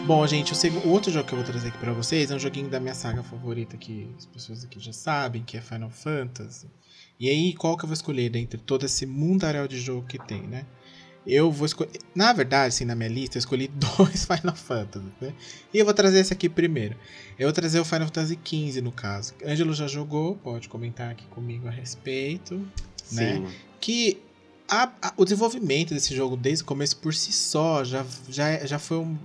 [SPEAKER 3] Bom, gente, o, o, outro jogo que eu vou trazer aqui pra vocês é um joguinho da minha saga favorita, que as pessoas aqui já sabem, que é Final Fantasy. E aí, qual que eu vou escolher dentre todo esse mundaréu de jogo que tem, né? Eu vou escolher. Na verdade, assim, na minha lista, eu escolhi dois Final Fantasy, né? E eu vou trazer esse aqui primeiro. Eu vou trazer o Final Fantasy XV, no caso. Ângelo já jogou, pode comentar aqui comigo a respeito. Né? Sim. Né? Que a, a, o desenvolvimento desse jogo desde o começo por si só já, já, já foi um,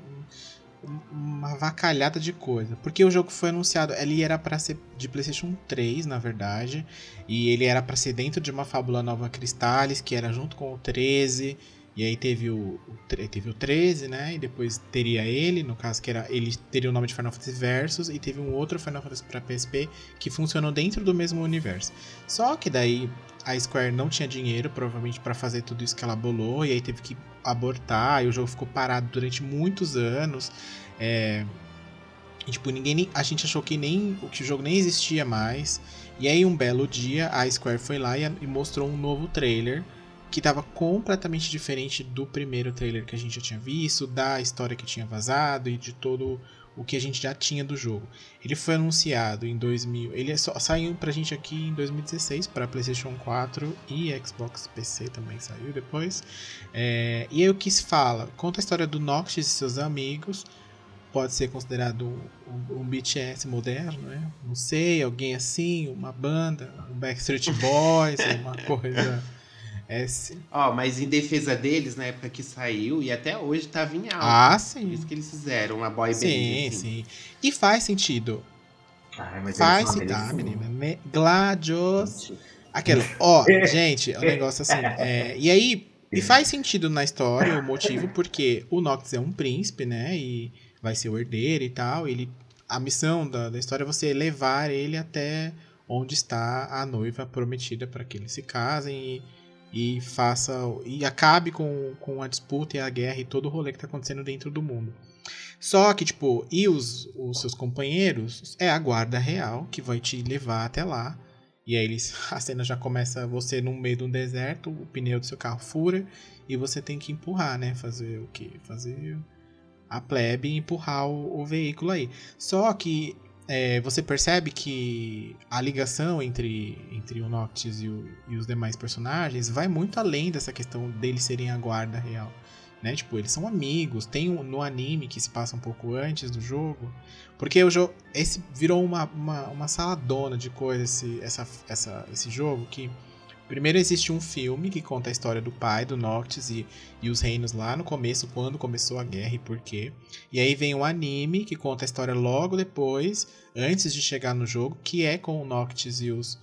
[SPEAKER 3] uma vacalhada de coisa. Porque o jogo foi anunciado, ele era para ser de PlayStation 3, na verdade, e ele era para ser dentro de uma Fábula Nova Cristales, que era junto com o 13. E aí teve o, o, teve o 13, né? E depois teria ele, no caso que era ele teria o nome de Final Fantasy Versus e teve um outro Final Fantasy para PSP que funcionou dentro do mesmo universo. Só que daí a Square não tinha dinheiro, provavelmente para fazer tudo isso que ela bolou e aí teve que abortar e o jogo ficou parado durante muitos anos. É, e, tipo, ninguém a gente achou que nem que o jogo nem existia mais. E aí um belo dia a Square foi lá e, e mostrou um novo trailer que estava completamente diferente do primeiro trailer que a gente já tinha visto, da história que tinha vazado e de todo o que a gente já tinha do jogo. Ele foi anunciado em 2000, ele é só saiu pra gente aqui em 2016 para PlayStation 4 e Xbox PC também saiu depois. É, e aí o que se fala? Conta a história do Noctis e seus amigos. Pode ser considerado um, um BTS moderno, né? Não sei, alguém assim, uma banda, um Backstreet Boys, uma coisa
[SPEAKER 1] é sim. Ó, mas em defesa deles, na época que saiu, e até hoje tava em alta.
[SPEAKER 3] Ah, sim.
[SPEAKER 1] Isso que eles fizeram, uma boy band.
[SPEAKER 3] Sim,
[SPEAKER 1] assim.
[SPEAKER 3] sim. E faz sentido.
[SPEAKER 2] Ai, mas
[SPEAKER 3] Faz citar,
[SPEAKER 2] amigos,
[SPEAKER 3] menina. Me... Gladios. Aquela. Ó, gente, o negócio assim. é, E aí, e faz sentido na história o motivo, porque o Nox é um príncipe, né? E vai ser o herdeiro e tal. Ele, a missão da, da história é você levar ele até onde está a noiva prometida para que eles se casem e, e faça. E acabe com, com a disputa e a guerra e todo o rolê que tá acontecendo dentro do mundo. Só que, tipo, e os, os seus companheiros é a guarda real que vai te levar até lá. E aí eles, a cena já começa você no meio de um deserto, o pneu do seu carro fura e você tem que empurrar, né? Fazer o quê? Fazer a plebe e empurrar o, o veículo aí. Só que é, você percebe que a ligação entre, entre o Noctis e, o- e os demais personagens vai muito além dessa questão deles serem a guarda real. Né? Tipo, eles são amigos. Tem um, no anime que se passa um pouco antes do jogo. Porque o jogo. Esse virou uma, uma, uma saladona de coisas, esse, essa, essa, esse jogo. Que. Primeiro existe um filme que conta a história do pai, do Noctis e, e os reinos lá no começo, quando começou a guerra e por quê. E aí vem um anime que conta a história logo depois, antes de chegar no jogo, que é com o Noctis e os,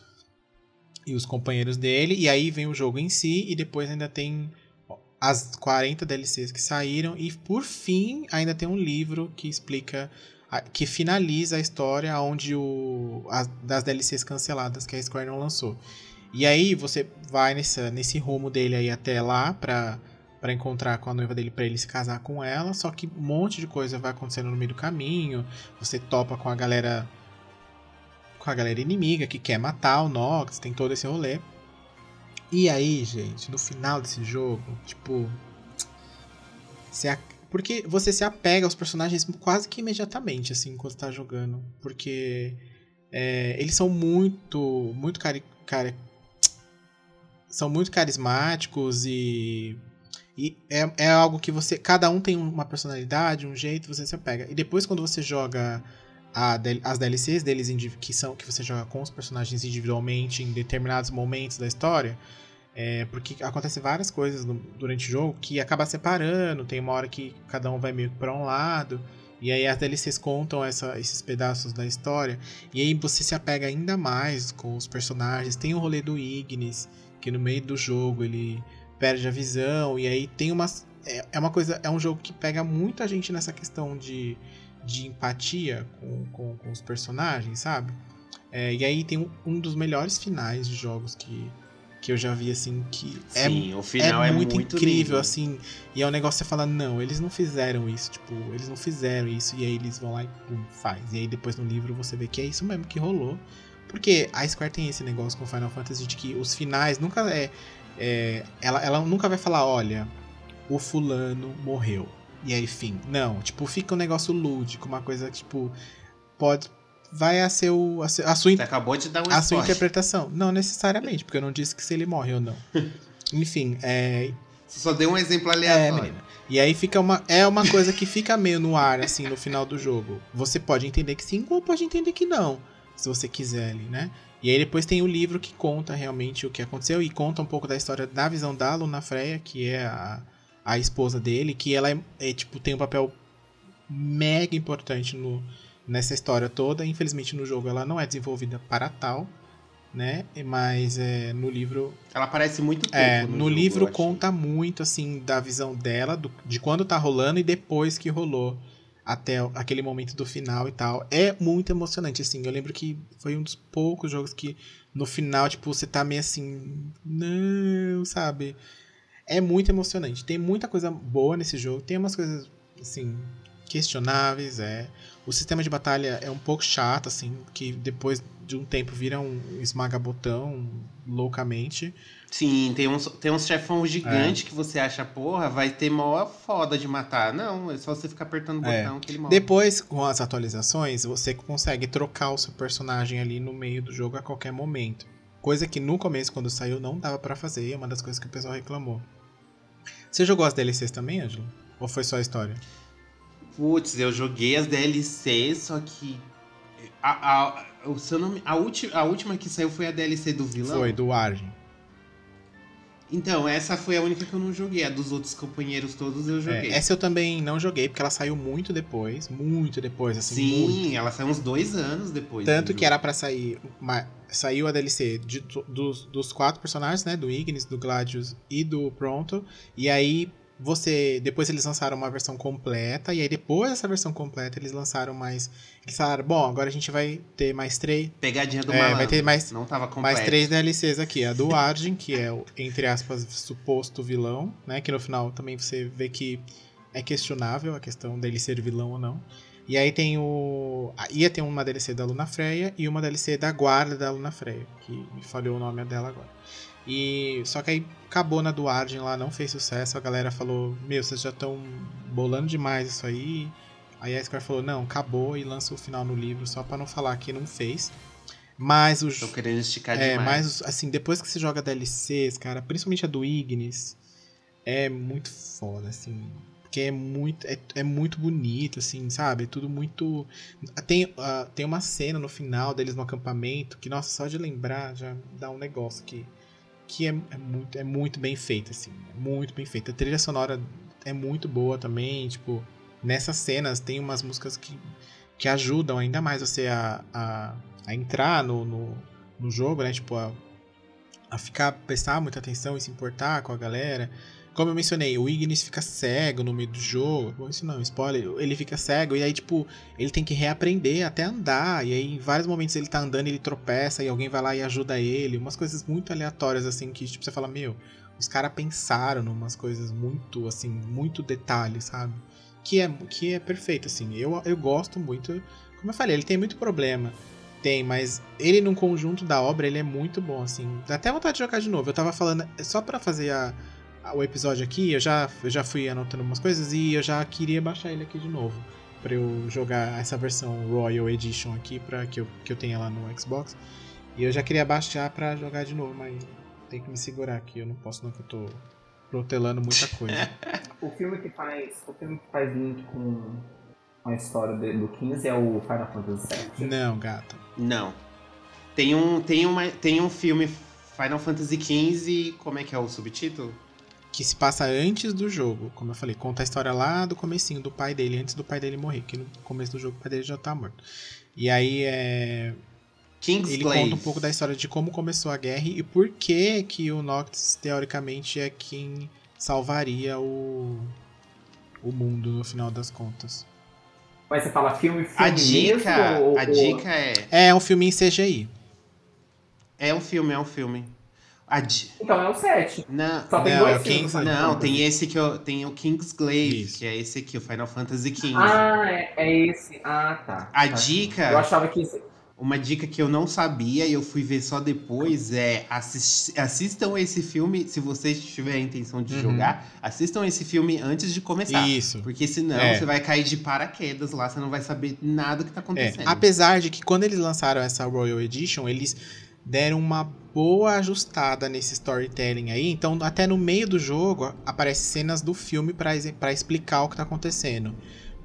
[SPEAKER 3] e os companheiros dele. E aí vem o jogo em si, e depois ainda tem as 40 DLCs que saíram. E por fim, ainda tem um livro que explica. que finaliza a história onde o, as, das DLCs canceladas que a Square não lançou. E aí você vai nessa, nesse rumo dele aí até lá pra, pra encontrar com a noiva dele pra ele se casar com ela. Só que um monte de coisa vai acontecendo no meio do caminho. Você topa com a galera. Com a galera inimiga que quer matar o Nox, tem todo esse rolê. E aí, gente, no final desse jogo, tipo. Você Porque você se apega aos personagens quase que imediatamente, assim, enquanto tá jogando. Porque é, eles são muito. Muito cari... cari- São muito carismáticos e. E é, é algo que você. Cada um tem uma personalidade, um jeito, você se apega. E depois, quando você joga a as DLCs deles, que são que você joga com os personagens individualmente em determinados momentos da história. É, porque acontece várias coisas no- durante o jogo que acaba separando. Tem uma hora que cada um vai meio que pra um lado. E aí as DLCs contam essa- esses pedaços da história. E aí você se apega ainda mais com os personagens. Tem o rolê do Ignis, que no meio do jogo ele perde a visão. E aí tem umas. É, é uma coisa. É um jogo que pega muita gente nessa questão de, de empatia com, com, com os personagens, sabe? É, e aí tem um, um dos melhores finais de jogos que, que eu já vi, assim, que é
[SPEAKER 1] Sim, o final
[SPEAKER 3] é,
[SPEAKER 1] é,
[SPEAKER 3] muito, incrível,
[SPEAKER 1] lindo.
[SPEAKER 3] assim. E é um negócio que você fala, não, eles não fizeram isso. Tipo, eles não fizeram isso. E aí eles vão lá e pum, faz. E aí depois no livro você vê que é isso mesmo que rolou. Porque a Square tem esse negócio com Final Fantasy de que os finais nunca é. é, ela, ela nunca vai falar, olha, o fulano morreu. E aí, fim. Não, tipo, fica um negócio lúdico, uma coisa que, tipo, pode. Vai a ser o. A, a sua
[SPEAKER 1] Você acabou de dar um
[SPEAKER 3] a sua
[SPEAKER 1] spoiler.
[SPEAKER 3] interpretação. Não necessariamente, porque eu não disse que se ele morre ou não. Enfim, é.
[SPEAKER 1] Você só deu um exemplo
[SPEAKER 3] É,
[SPEAKER 1] aleatório.
[SPEAKER 3] menina. E aí fica uma. É uma coisa que fica meio no ar, assim, no final do jogo. Você pode entender que sim, ou pode entender que não. Se você quiser ali, né? E aí depois tem o livro que conta realmente o que aconteceu e conta um pouco da história da visão da Luna Freya, que é a, a esposa dele, que ela é, é, tipo, tem um papel mega importante no, nessa história toda. Infelizmente no jogo ela não é desenvolvida para tal, né? Mas é, no livro
[SPEAKER 1] Ela aparece muito pouco
[SPEAKER 3] é,
[SPEAKER 1] no,
[SPEAKER 3] no,
[SPEAKER 1] jogo,
[SPEAKER 3] livro conta muito, assim, da visão dela, do- de quando tá rolando e depois que rolou. Até aquele momento do final e tal. É muito emocionante, assim. Eu lembro que foi um dos poucos jogos que no final, tipo, você tá meio assim. Não, sabe? É muito emocionante. Tem muita coisa boa nesse jogo. Tem umas coisas, assim, questionáveis, é. O sistema de batalha é um pouco chato, assim, que depois de um tempo vira um esmaga-botão loucamente.
[SPEAKER 1] Sim, tem uns, tem uns chefão
[SPEAKER 3] É.
[SPEAKER 1] gigante que você acha, porra, vai ter mó foda de matar. Não, é só você ficar apertando o
[SPEAKER 3] É.
[SPEAKER 1] botão que ele morre.
[SPEAKER 3] Depois, com as atualizações, você consegue trocar o seu personagem ali no meio do jogo a qualquer momento. Coisa que no começo, quando saiu, não dava pra fazer. e É uma das coisas que o pessoal reclamou. Você jogou as DLCs também, Ângelo? Ou foi só a história?
[SPEAKER 1] Putz, eu joguei as DLCs, só que. A, a, o seu nome, a, ulti, a última que saiu foi a DLC do vilão.
[SPEAKER 3] Foi, do Argent.
[SPEAKER 1] Então, essa foi a única que eu não joguei. A dos outros companheiros todos eu
[SPEAKER 3] É,
[SPEAKER 1] joguei.
[SPEAKER 3] essa eu também não joguei, porque ela saiu muito depois. Muito depois, assim.
[SPEAKER 1] Sim,
[SPEAKER 3] muito.
[SPEAKER 1] ela saiu uns dois anos depois.
[SPEAKER 3] Tanto que era pra sair. uma- saiu a DLC de dos, dos quatro personagens, né? Do Ignis, do Gladius e do Pronto. E aí você. Depois eles lançaram uma versão completa. E aí depois dessa versão completa, eles lançaram mais. Eles falaram, bom, agora a gente vai ter mais três.
[SPEAKER 1] Pegadinha do
[SPEAKER 3] É,
[SPEAKER 1] malandro.
[SPEAKER 3] vai ter mais-
[SPEAKER 1] Não tava completo.
[SPEAKER 3] Mais três DLCs aqui. A do Argent, que é o, entre aspas, suposto vilão, né? Que no final também você vê que é questionável a questão dele ser vilão ou não. E aí tem o. Ia ter uma DLC da Luna Freya e uma DLC da guarda da Luna Freya, que me falhou o nome dela agora. E só que aí acabou na do Argent lá, não fez sucesso. A galera falou: Meu, vocês já estão bolando demais isso aí. Aí a Square falou: Não, acabou e lança o final no livro, só pra não falar que não fez. Mas o,
[SPEAKER 1] Tô querendo esticar
[SPEAKER 3] é,
[SPEAKER 1] demais.
[SPEAKER 3] mas assim, depois que você joga DLCs, cara, principalmente a do Ignis, é muito foda, assim. Porque é muito, é, é muito bonito, assim, sabe? É tudo muito. Tem, ah, tem uma cena no final deles no acampamento que, nossa, só de lembrar já dá um negócio que, que é, é muito, é muito bem feito, assim. É muito bem feito. A trilha sonora é muito boa também, tipo, nessas cenas tem umas músicas que, que ajudam ainda mais você a, a, a entrar no, no, no jogo, né? Tipo, a, a ficar, prestar muita atenção e se importar com a galera. Como eu mencionei, o Ignis fica cego no meio do jogo. Bom, isso não, spoiler. Ele fica cego e aí, tipo, ele tem que reaprender até andar. E aí, em vários momentos, ele tá andando ele tropeça e alguém vai lá e ajuda ele. Umas coisas muito aleatórias, assim, que, tipo, você fala, meu, os caras pensaram numas coisas muito, assim, muito detalhes, sabe? Que é, que é perfeito, assim. Eu, eu gosto muito. Como eu falei, ele tem muito problema. Tem, mas ele num conjunto da obra, ele é muito bom, assim. Dá até vontade de jogar de novo. Eu tava falando, só pra fazer a- o episódio aqui, eu já, eu já fui anotando umas coisas e eu já queria baixar ele aqui de novo. Pra eu jogar essa versão Royal Edition aqui, pra, que, eu, que eu tenha lá no Xbox. E eu já queria baixar pra jogar de novo, mas tem que me segurar aqui. Eu não posso não, que eu tô protelando muita coisa.
[SPEAKER 2] O filme que faz, o filme que faz link com a história do 15 é o Final Fantasy VII.
[SPEAKER 3] não, gata.
[SPEAKER 1] Não. Tem um, tem, uma, tem um filme Final Fantasy XV, como é que é o subtítulo?
[SPEAKER 3] Que se passa antes do jogo. Como eu falei, conta a história lá do comecinho do pai dele, antes do pai dele morrer, que no começo do jogo o pai dele já tá morto. E aí é,
[SPEAKER 1] King's
[SPEAKER 3] ele conta um pouco da história de como começou a guerra e por que que o Noctis teoricamente é quem salvaria o o mundo no final das contas.
[SPEAKER 2] Mas você fala filme, filme
[SPEAKER 1] A dica,
[SPEAKER 2] mesmo, ou-
[SPEAKER 1] a
[SPEAKER 2] ou-
[SPEAKER 1] dica é...
[SPEAKER 3] É um filme em CGI.
[SPEAKER 1] É um filme, é um filme.
[SPEAKER 2] Então é o 7.
[SPEAKER 1] Não,
[SPEAKER 2] Só tem
[SPEAKER 3] Não,
[SPEAKER 2] dois
[SPEAKER 3] é o
[SPEAKER 2] filmes.
[SPEAKER 3] King's-
[SPEAKER 1] não, tem esse que eu, tem o King's Glaive,
[SPEAKER 3] Isso.
[SPEAKER 1] que é esse aqui, o Final Fantasy XV.
[SPEAKER 2] Ah, é, é esse. Ah, tá.
[SPEAKER 1] A
[SPEAKER 2] Tá.
[SPEAKER 1] dica-
[SPEAKER 2] Eu achava que esse...
[SPEAKER 1] Uma dica que eu não sabia e eu fui ver só depois é assis- assistam esse filme, se vocês tiverem a intenção de
[SPEAKER 3] Uhum.
[SPEAKER 1] jogar, assistam esse filme antes de começar.
[SPEAKER 3] Isso.
[SPEAKER 1] Porque senão
[SPEAKER 3] É.
[SPEAKER 1] você vai cair de paraquedas lá, você não vai saber nada que tá
[SPEAKER 3] É,
[SPEAKER 1] acontecendo.
[SPEAKER 3] apesar de que quando eles lançaram essa Royal Edition, eles deram uma boa ajustada nesse storytelling aí. Então, até no meio do jogo, aparecem cenas do filme pra explicar o que tá acontecendo.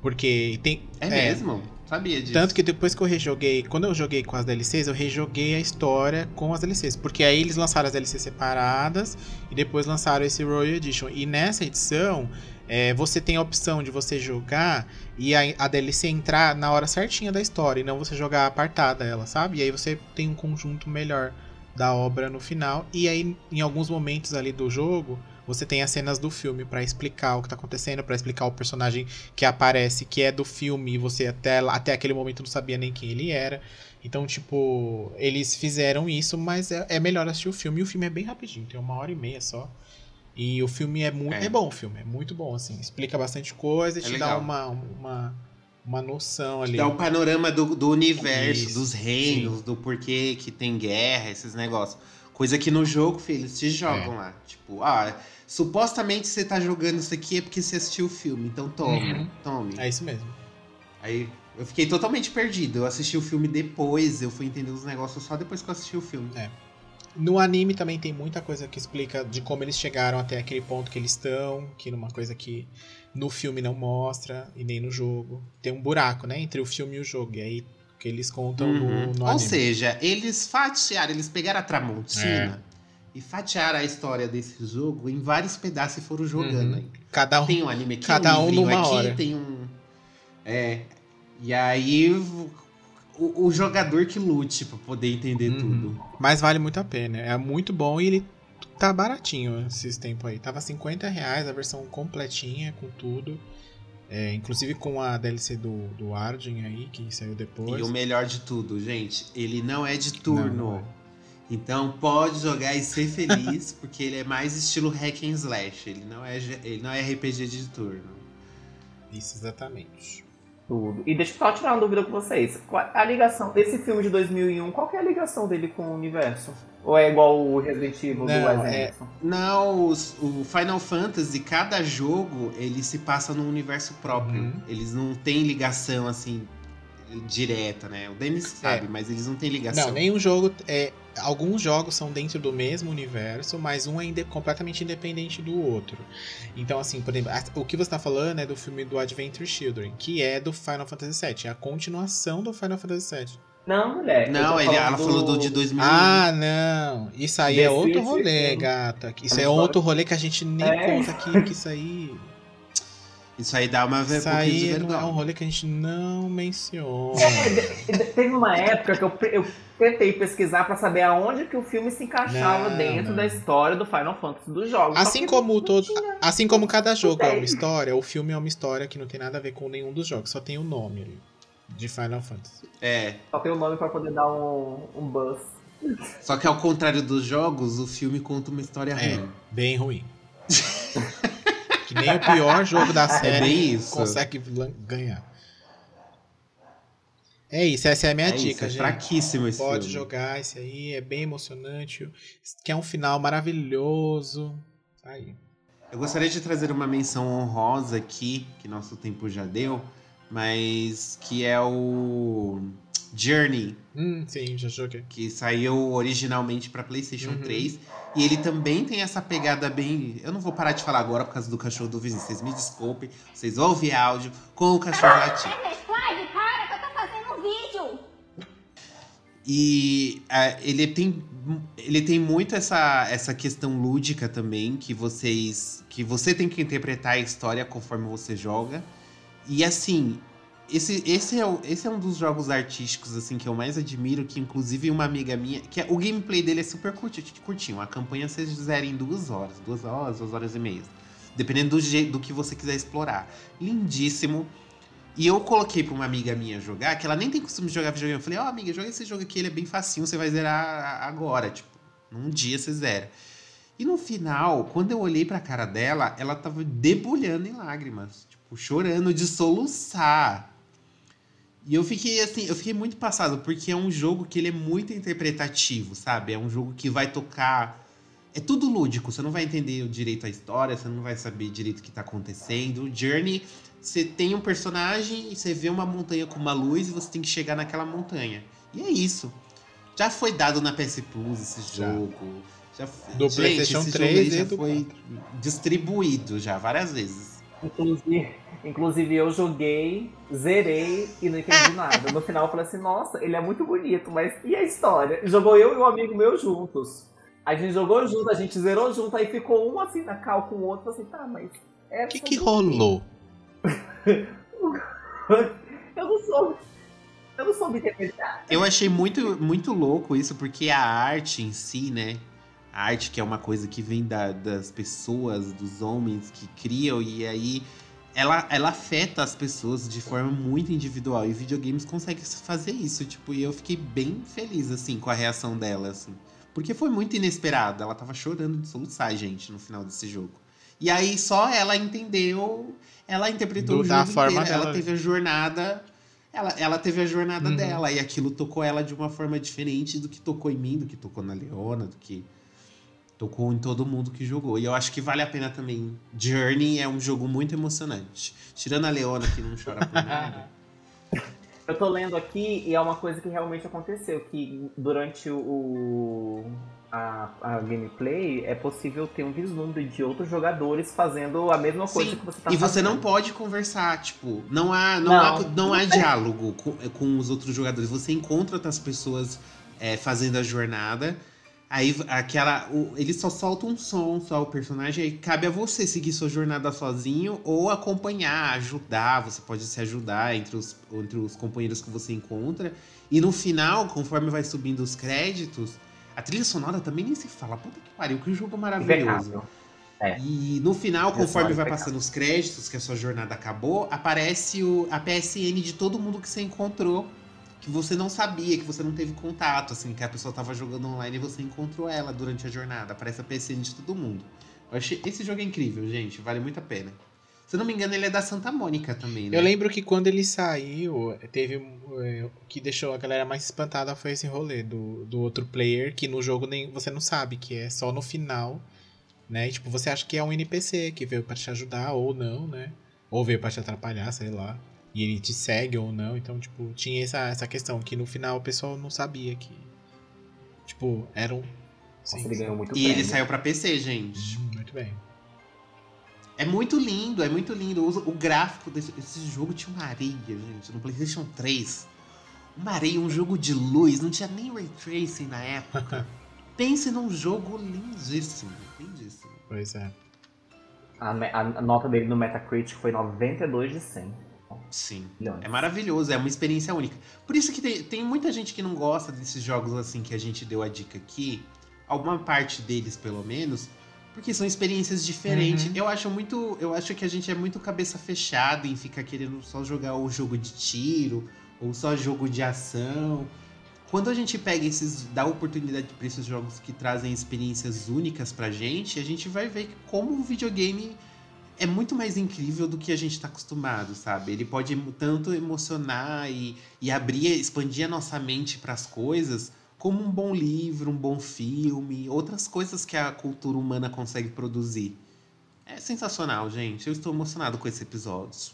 [SPEAKER 3] Porque tem.
[SPEAKER 1] É, mesmo? Sabia disso.
[SPEAKER 3] Tanto que depois que eu rejoguei, quando eu joguei com as DLCs, eu rejoguei a história com as DLCs. Porque aí eles lançaram as DLCs separadas e depois lançaram esse Royal Edition. E nessa edição, é, você tem a opção de você jogar e a, a DLC entrar na hora certinha da história, e não você jogar apartada ela, sabe? E aí você tem um conjunto melhor da obra no final. E aí, em alguns momentos ali do jogo, você tem as cenas do filme pra explicar o que tá acontecendo, pra explicar o personagem que aparece, que é do filme, e você até, até aquele momento não sabia nem quem ele era. Então, tipo, eles fizeram isso, mas é, é melhor assistir o filme. E o filme é bem rapidinho, tem uma hora e meia só. E o filme é muito. É,
[SPEAKER 1] É.
[SPEAKER 3] bom o filme, é muito bom, assim. Explica bastante coisa e
[SPEAKER 1] É
[SPEAKER 3] te dá
[SPEAKER 1] legal.
[SPEAKER 3] uma, uma, uma noção ali.
[SPEAKER 1] Dá o panorama do, do universo,
[SPEAKER 3] Isso,
[SPEAKER 1] dos reinos, do porquê que tem guerra, esses negócios. Coisa que no jogo, filho, eles te jogam
[SPEAKER 3] É.
[SPEAKER 1] lá. Tipo, ah, supostamente você tá jogando isso aqui é porque você assistiu o filme. Então tome,
[SPEAKER 3] Uhum.
[SPEAKER 1] tome.
[SPEAKER 3] É isso mesmo.
[SPEAKER 1] Aí eu fiquei totalmente perdido. Eu assisti o filme depois, eu fui entender os negócios só depois que eu assisti o filme.
[SPEAKER 3] No anime também tem muita coisa que explica de como eles chegaram até aquele ponto que eles estão, que numa coisa que no filme não mostra e nem no jogo. Tem um buraco, né, entre o filme e o jogo. E aí que eles contam
[SPEAKER 1] Uhum.
[SPEAKER 3] no, no
[SPEAKER 1] Ou
[SPEAKER 3] anime.
[SPEAKER 1] seja, eles fatiaram, eles pegaram a Tramontina e fatiaram a história desse jogo em vários pedaços e foram jogando
[SPEAKER 3] Uhum.
[SPEAKER 1] aí.
[SPEAKER 3] Cada um.
[SPEAKER 1] Tem um anime aqui,
[SPEAKER 3] cada
[SPEAKER 1] um
[SPEAKER 3] um numa
[SPEAKER 1] aqui,
[SPEAKER 3] hora.
[SPEAKER 1] tem um. É. E aí o, o jogador que lute pra poder entender
[SPEAKER 3] Uhum.
[SPEAKER 1] tudo.
[SPEAKER 3] Mas vale muito a pena. É muito bom e ele tá baratinho esses tempos aí. Tava 50 reais a versão completinha com tudo. É, inclusive com a DLC do, do Arden aí, que saiu depois.
[SPEAKER 1] E o melhor de tudo, gente, ele não é de turno.
[SPEAKER 3] Não, não é.
[SPEAKER 1] Então pode jogar e ser feliz, porque ele é mais estilo hack and slash. Ele não é, ele não é RPG de turno.
[SPEAKER 3] Isso, exatamente.
[SPEAKER 2] Tudo. E deixa eu só tirar uma dúvida com vocês. Qual a ligação desse filme de 2001, qual que é a ligação dele com o universo? Ou é igual o Resident Evil do
[SPEAKER 3] Não,
[SPEAKER 2] Wes
[SPEAKER 3] é-?
[SPEAKER 1] Não, os- o Final Fantasy, cada jogo, ele se passa num universo próprio.
[SPEAKER 3] Uhum.
[SPEAKER 1] Eles não têm ligação assim direta, né? O Denis sabe, mas eles não têm ligação.
[SPEAKER 3] É. Não, nenhum jogo. É, alguns jogos são dentro do mesmo universo, mas um é inde- completamente independente do outro. Então, assim, por exemplo, o que você tá falando é do filme do Adventure Children, que é do Final Fantasy VII, é a continuação do Final Fantasy VII.
[SPEAKER 2] Não, mulher. eu
[SPEAKER 1] Não, ele, ela falou do de 2001.
[SPEAKER 3] Ah, não! Isso aí é outro rolê, gata. Isso é outro rolê que a gente nem
[SPEAKER 2] É.
[SPEAKER 3] conta aqui, que isso aí.
[SPEAKER 1] Isso aí dá uma ver-
[SPEAKER 3] Isso
[SPEAKER 1] um de
[SPEAKER 3] aí não
[SPEAKER 1] vergonha.
[SPEAKER 3] é um rolê que a gente não menciona.
[SPEAKER 2] Teve uma época que eu, eu tentei pesquisar pra saber aonde que o filme se encaixava
[SPEAKER 3] Não,
[SPEAKER 2] dentro
[SPEAKER 3] não.
[SPEAKER 2] da história do Final Fantasy dos jogos.
[SPEAKER 3] Assim como todo, assim como cada jogo é uma história, o filme é uma história que não tem nada a ver com nenhum dos jogos, só tem o nome ali, de Final Fantasy.
[SPEAKER 1] É.
[SPEAKER 2] Só tem o nome pra poder dar um, um buzz.
[SPEAKER 1] Só que ao contrário dos jogos, o filme conta uma história
[SPEAKER 3] É,
[SPEAKER 1] ruim.
[SPEAKER 3] bem ruim. nem o pior jogo da
[SPEAKER 1] É
[SPEAKER 3] série
[SPEAKER 1] isso.
[SPEAKER 3] consegue ganhar. É isso, essa é a minha
[SPEAKER 1] é
[SPEAKER 3] dica,
[SPEAKER 1] isso, é fraquíssimo esse
[SPEAKER 3] Pode
[SPEAKER 1] filme.
[SPEAKER 3] jogar esse aí, é bem emocionante, que é um final maravilhoso. Tá aí.
[SPEAKER 1] Eu gostaria de trazer uma menção honrosa aqui, que nosso tempo já deu, mas que é o Journey,
[SPEAKER 3] Hum, sim, já joguei.
[SPEAKER 1] que saiu originalmente para PlayStation
[SPEAKER 3] Uhum.
[SPEAKER 1] 3. E ele também tem essa pegada bem. Eu não vou parar de falar agora por causa do cachorro do vizinho. Vocês me desculpem, vocês vão ouvir áudio com o cachorro latindo.
[SPEAKER 5] Responde, cara, que eu tô fazendo um vídeo.
[SPEAKER 1] E ah, ele tem ele tem muito essa, essa questão lúdica também que vocês que você tem que interpretar a história conforme você joga. E assim, esse, esse, é, esse é um dos jogos artísticos assim que eu mais admiro, que inclusive uma amiga minha, que é- o gameplay dele é super curti- curtinho, a campanha vocês fizerem em duas horas, duas horas, duas horas e meia, dependendo do, do que você quiser explorar. Lindíssimo. E eu coloquei pra uma amiga minha jogar, que ela nem tem costume de jogar videogame. Eu falei, ó, amiga, joga esse jogo aqui, ele é bem facinho, você vai zerar agora. Tipo, num dia você zera. E no final, quando eu olhei pra cara dela, ela tava debulhando em lágrimas. Tipo, chorando de soluçar. E eu fiquei assim, eu fiquei muito passado, porque é um jogo que ele é muito interpretativo, sabe? É um jogo que vai tocar. É tudo lúdico, você não vai entender direito a história, você não vai saber direito o que tá acontecendo. Journey você tem um personagem e você vê uma montanha com uma luz e você tem que chegar naquela montanha. E é isso. Já foi dado na PS Plus esse
[SPEAKER 3] Já.
[SPEAKER 1] jogo. Já,
[SPEAKER 3] Do
[SPEAKER 1] Gente,
[SPEAKER 3] PlayStation
[SPEAKER 1] esse
[SPEAKER 3] 3
[SPEAKER 1] jogo aí
[SPEAKER 3] e
[SPEAKER 1] já foi distribuído já várias vezes.
[SPEAKER 2] Inclusive, inclusive eu joguei, zerei e não entendi nada. No final eu falei assim, nossa, ele é muito bonito, mas e a história? Jogou eu e um amigo meu juntos. A gente jogou junto, a gente zerou junto, aí ficou um assim na cal com o outro, assim, tá, mas. É
[SPEAKER 3] O que, que rolou?
[SPEAKER 2] Eu não soube. Eu não soube interpretar.
[SPEAKER 1] Eu achei muito, muito louco isso, porque a arte em si, né? A arte que é uma coisa que vem da- das pessoas, dos homens que criam, e aí ela, ela afeta as pessoas de forma muito individual. E videogames conseguem fazer isso, tipo, e eu fiquei bem feliz, assim, com a reação dela, assim. Porque foi muito inesperado. Ela tava chorando de soluçar, gente, no final desse jogo. E aí só ela entendeu, ela interpretou
[SPEAKER 3] Do-
[SPEAKER 1] o
[SPEAKER 3] da
[SPEAKER 1] jogo
[SPEAKER 3] forma
[SPEAKER 1] inteiro. Ela
[SPEAKER 3] dela.
[SPEAKER 1] teve a jornada ela, ela teve a jornada
[SPEAKER 3] Uhum.
[SPEAKER 1] dela e aquilo tocou ela de uma forma diferente do que tocou em mim, do que tocou na Leona, do que tocou em todo mundo que jogou. E eu acho que vale a pena também. Journey é um jogo muito emocionante. Tirando a Leona que não chora por nada.
[SPEAKER 2] Eu tô lendo aqui e é uma coisa que realmente aconteceu, que durante o a, a gameplay é possível ter um vislumbre de outros jogadores fazendo a mesma coisa
[SPEAKER 1] Sim,
[SPEAKER 2] que você tá
[SPEAKER 1] e você
[SPEAKER 2] fazendo.
[SPEAKER 1] não pode conversar, tipo, não há, não
[SPEAKER 2] Não.
[SPEAKER 1] há, não há diálogo com, com os outros jogadores. Você encontra outras pessoas é, fazendo a jornada. Aí aquela. O, ele só solta um som, só o personagem, aí cabe a você seguir sua jornada sozinho ou acompanhar, ajudar. Você pode se ajudar entre os, entre os companheiros que você encontra. E no final, conforme vai subindo os créditos, a trilha sonora também nem se fala. Puta que pariu, que jogo maravilhoso.
[SPEAKER 2] É.
[SPEAKER 1] E no final, conforme vai passando os créditos, que a sua jornada acabou, aparece o, a PSN de todo mundo que você encontrou. Que você não sabia, que você não teve contato, assim, que a pessoa tava jogando online e você encontrou ela durante a jornada. Aparece a PSN de todo mundo. Eu achei, esse jogo é incrível, gente. Vale muito a pena. Se eu não me engano, ele é da Santa Mônica também, né?
[SPEAKER 3] Eu lembro que quando ele saiu, teve. é, O que deixou a galera mais espantada foi esse rolê do, do outro player, que no jogo nem você não sabe, que é só no final, né? E, tipo, você acha que é um NPC que veio pra te ajudar ou não, né? Ou veio pra te atrapalhar, sei lá. E ele te segue ou não. Então, tipo, tinha essa, essa questão que no final o pessoal não sabia que. Tipo, eram.
[SPEAKER 2] Nossa, ele ganhou muito
[SPEAKER 1] E ele
[SPEAKER 2] prêmio.
[SPEAKER 1] saiu pra PC, gente.
[SPEAKER 3] Hum, Muito bem.
[SPEAKER 1] É muito lindo, é muito lindo. O, o gráfico desse esse jogo tinha uma areia, gente, no PlayStation 3. Uma areia, um jogo de luz, não tinha nem ray tracing na época. Pense num jogo lindíssimo, lindíssimo.
[SPEAKER 3] Pois é.
[SPEAKER 2] A, a- a nota dele no Metacritic foi 92 de 100.
[SPEAKER 1] Sim.
[SPEAKER 2] Milhões.
[SPEAKER 1] É maravilhoso, é uma experiência única. Por isso que tem, tem muita gente que não gosta desses jogos assim que a gente deu a dica aqui. Alguma parte deles, pelo menos. Porque são experiências diferentes.
[SPEAKER 3] Uhum.
[SPEAKER 1] Eu acho muito. Eu acho que a gente é muito cabeça fechada em ficar querendo só jogar o jogo de tiro, ou só jogo de ação. Quando a gente pega esses. dá oportunidade para esses jogos que trazem experiências únicas pra gente, a gente vai ver que como o videogame é muito mais incrível do que a gente tá acostumado, sabe? Ele pode tanto emocionar e, e abrir, expandir a nossa mente para as coisas, como um bom livro, um bom filme, outras coisas que a cultura humana consegue produzir. É sensacional, gente. Eu estou emocionado com esse episódio.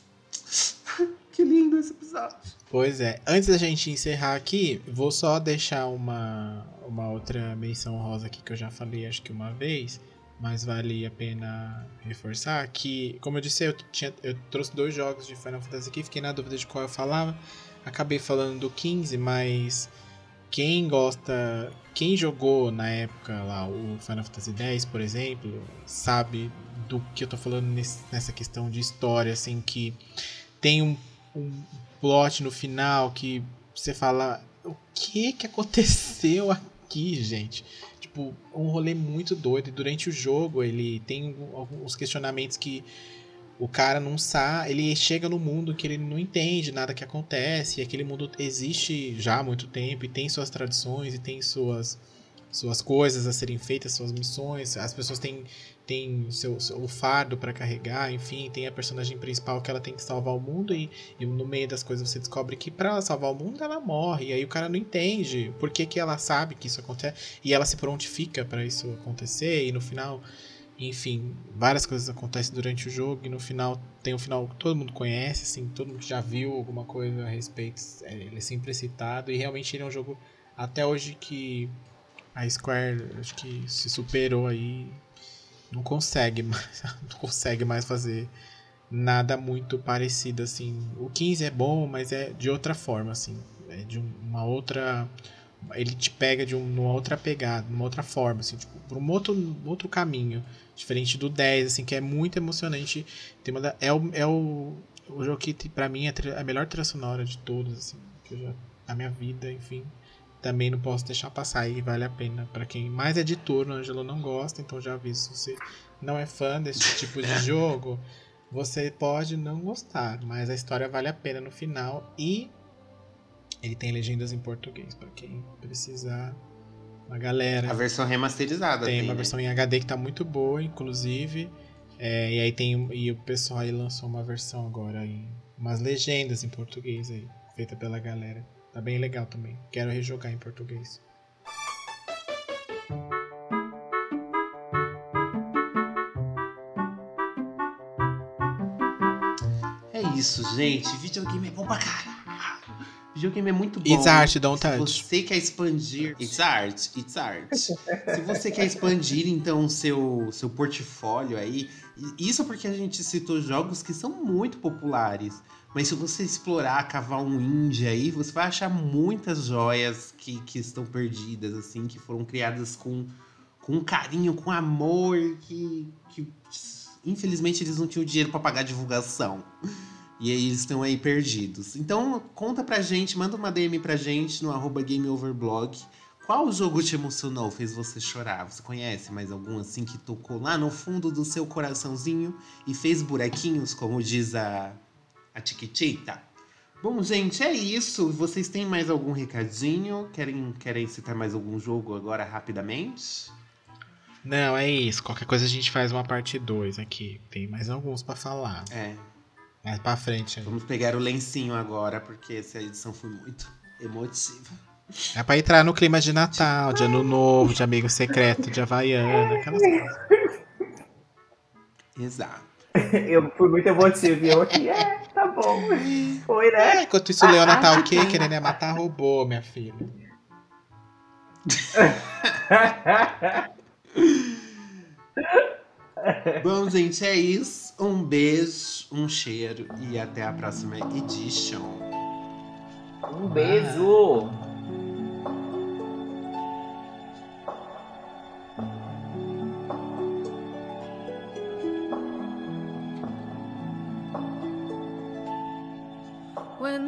[SPEAKER 1] que lindo esse episódio.
[SPEAKER 3] Pois é. Antes da gente encerrar aqui, vou só deixar uma, uma outra menção rosa aqui que eu já falei acho que uma vez, mas vale a pena reforçar que, como eu disse, eu, tinha, eu trouxe dois jogos de Final Fantasy aqui, fiquei na dúvida de qual eu falava. Acabei falando do 15, mas quem gosta, quem jogou na época lá o Final Fantasy X, por exemplo, sabe do que eu tô falando nesse- nessa questão de história, assim, que tem um, um plot no final que você fala o que que aconteceu aqui, gente? Tipo, um rolê muito doido. E durante o jogo ele tem alguns questionamentos que o cara não sabe, ele chega no mundo que ele não entende nada que acontece, e aquele mundo existe já há muito tempo e tem suas tradições e tem suas suas coisas a serem feitas, suas missões, as pessoas têm tem seu, seu- o fardo para carregar, enfim, tem a personagem principal que ela tem que salvar o mundo e, e no meio das coisas você descobre que para salvar o mundo ela morre, e aí o cara não entende por que, que ela sabe que isso acontece e ela se prontifica para isso acontecer e no final enfim, várias coisas acontecem durante o jogo e no final tem um final que todo mundo conhece, assim, todo mundo já viu alguma coisa a respeito, é, ele é sempre citado e realmente ele é um jogo até hoje que a Square acho que se superou aí, não consegue mais, não consegue mais fazer nada muito parecido assim. O 15 é bom, mas é de outra forma assim, é de um- uma outra ele te pega de um- uma outra pegada, uma outra forma, assim, tipo, por um outro, um outro caminho. Diferente do 10, assim, que é muito emocionante. Tem uma é o, é o, o jogo que, pra mim, é a melhor trilha sonora de todos, assim, que eu já, da minha vida, enfim. Também não posso deixar passar aí, vale a pena. Pra quem mais é de turno, Angelo não gosta, então já aviso. Se você não é fã desse tipo de jogo, você pode não gostar, mas a história vale a pena no final e ele tem legendas em português, pra quem precisar. Uma galera.
[SPEAKER 1] A versão remasterizada.
[SPEAKER 3] Tem uma
[SPEAKER 1] né?
[SPEAKER 3] versão em HD que tá muito boa, inclusive. É, e aí tem. E o pessoal aí lançou uma versão agora em. Umas legendas em português aí, feita pela galera. Tá bem legal também. Quero rejogar em português.
[SPEAKER 1] É isso, gente. Videogame é bom pra caralho. Videogame é muito bom.
[SPEAKER 3] It's art, don't
[SPEAKER 1] Se
[SPEAKER 3] touch.
[SPEAKER 1] você quer expandir. It's art, it's art. Se você quer expandir, então, seu, seu portfólio aí. Isso porque a gente citou jogos que são muito populares. Mas se você explorar, cavar um indie aí, você vai achar muitas joias que, que estão perdidas, assim, que foram criadas com, com carinho, com amor, que, que infelizmente eles não tinham dinheiro para pagar divulgação. E aí eles estão aí perdidos. Então conta pra gente, manda uma DM pra gente no arroba GameOverblog. Qual jogo te emocionou, fez você chorar? Você conhece mais algum assim que tocou lá no fundo do seu coraçãozinho e fez buraquinhos, como diz a, a Tiquitita? Bom, gente, é isso. Vocês têm mais algum recadinho? Querem, querem citar mais algum jogo agora rapidamente?
[SPEAKER 3] Não, é isso. Qualquer coisa a gente faz uma parte 2 aqui. Tem mais alguns para falar.
[SPEAKER 1] É.
[SPEAKER 3] Mais pra frente.
[SPEAKER 1] Vamos pegar o lencinho agora, porque essa edição foi muito emotiva.
[SPEAKER 3] É pra entrar no clima de Natal, de Ano Novo, de Amigo Secreto, de Havaiana, aquelas coisas.
[SPEAKER 1] Exato.
[SPEAKER 2] Eu fui muito emotivo e eu aqui, é, tá bom. Foi, né?
[SPEAKER 3] É, enquanto isso, o Leona tá o quê? Querendo é matar robô, minha filha.
[SPEAKER 1] Bom, gente, é isso. Um beijo, um cheiro e até a próxima edition.
[SPEAKER 2] Um beijo!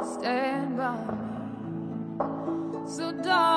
[SPEAKER 6] stand by me. So, darling.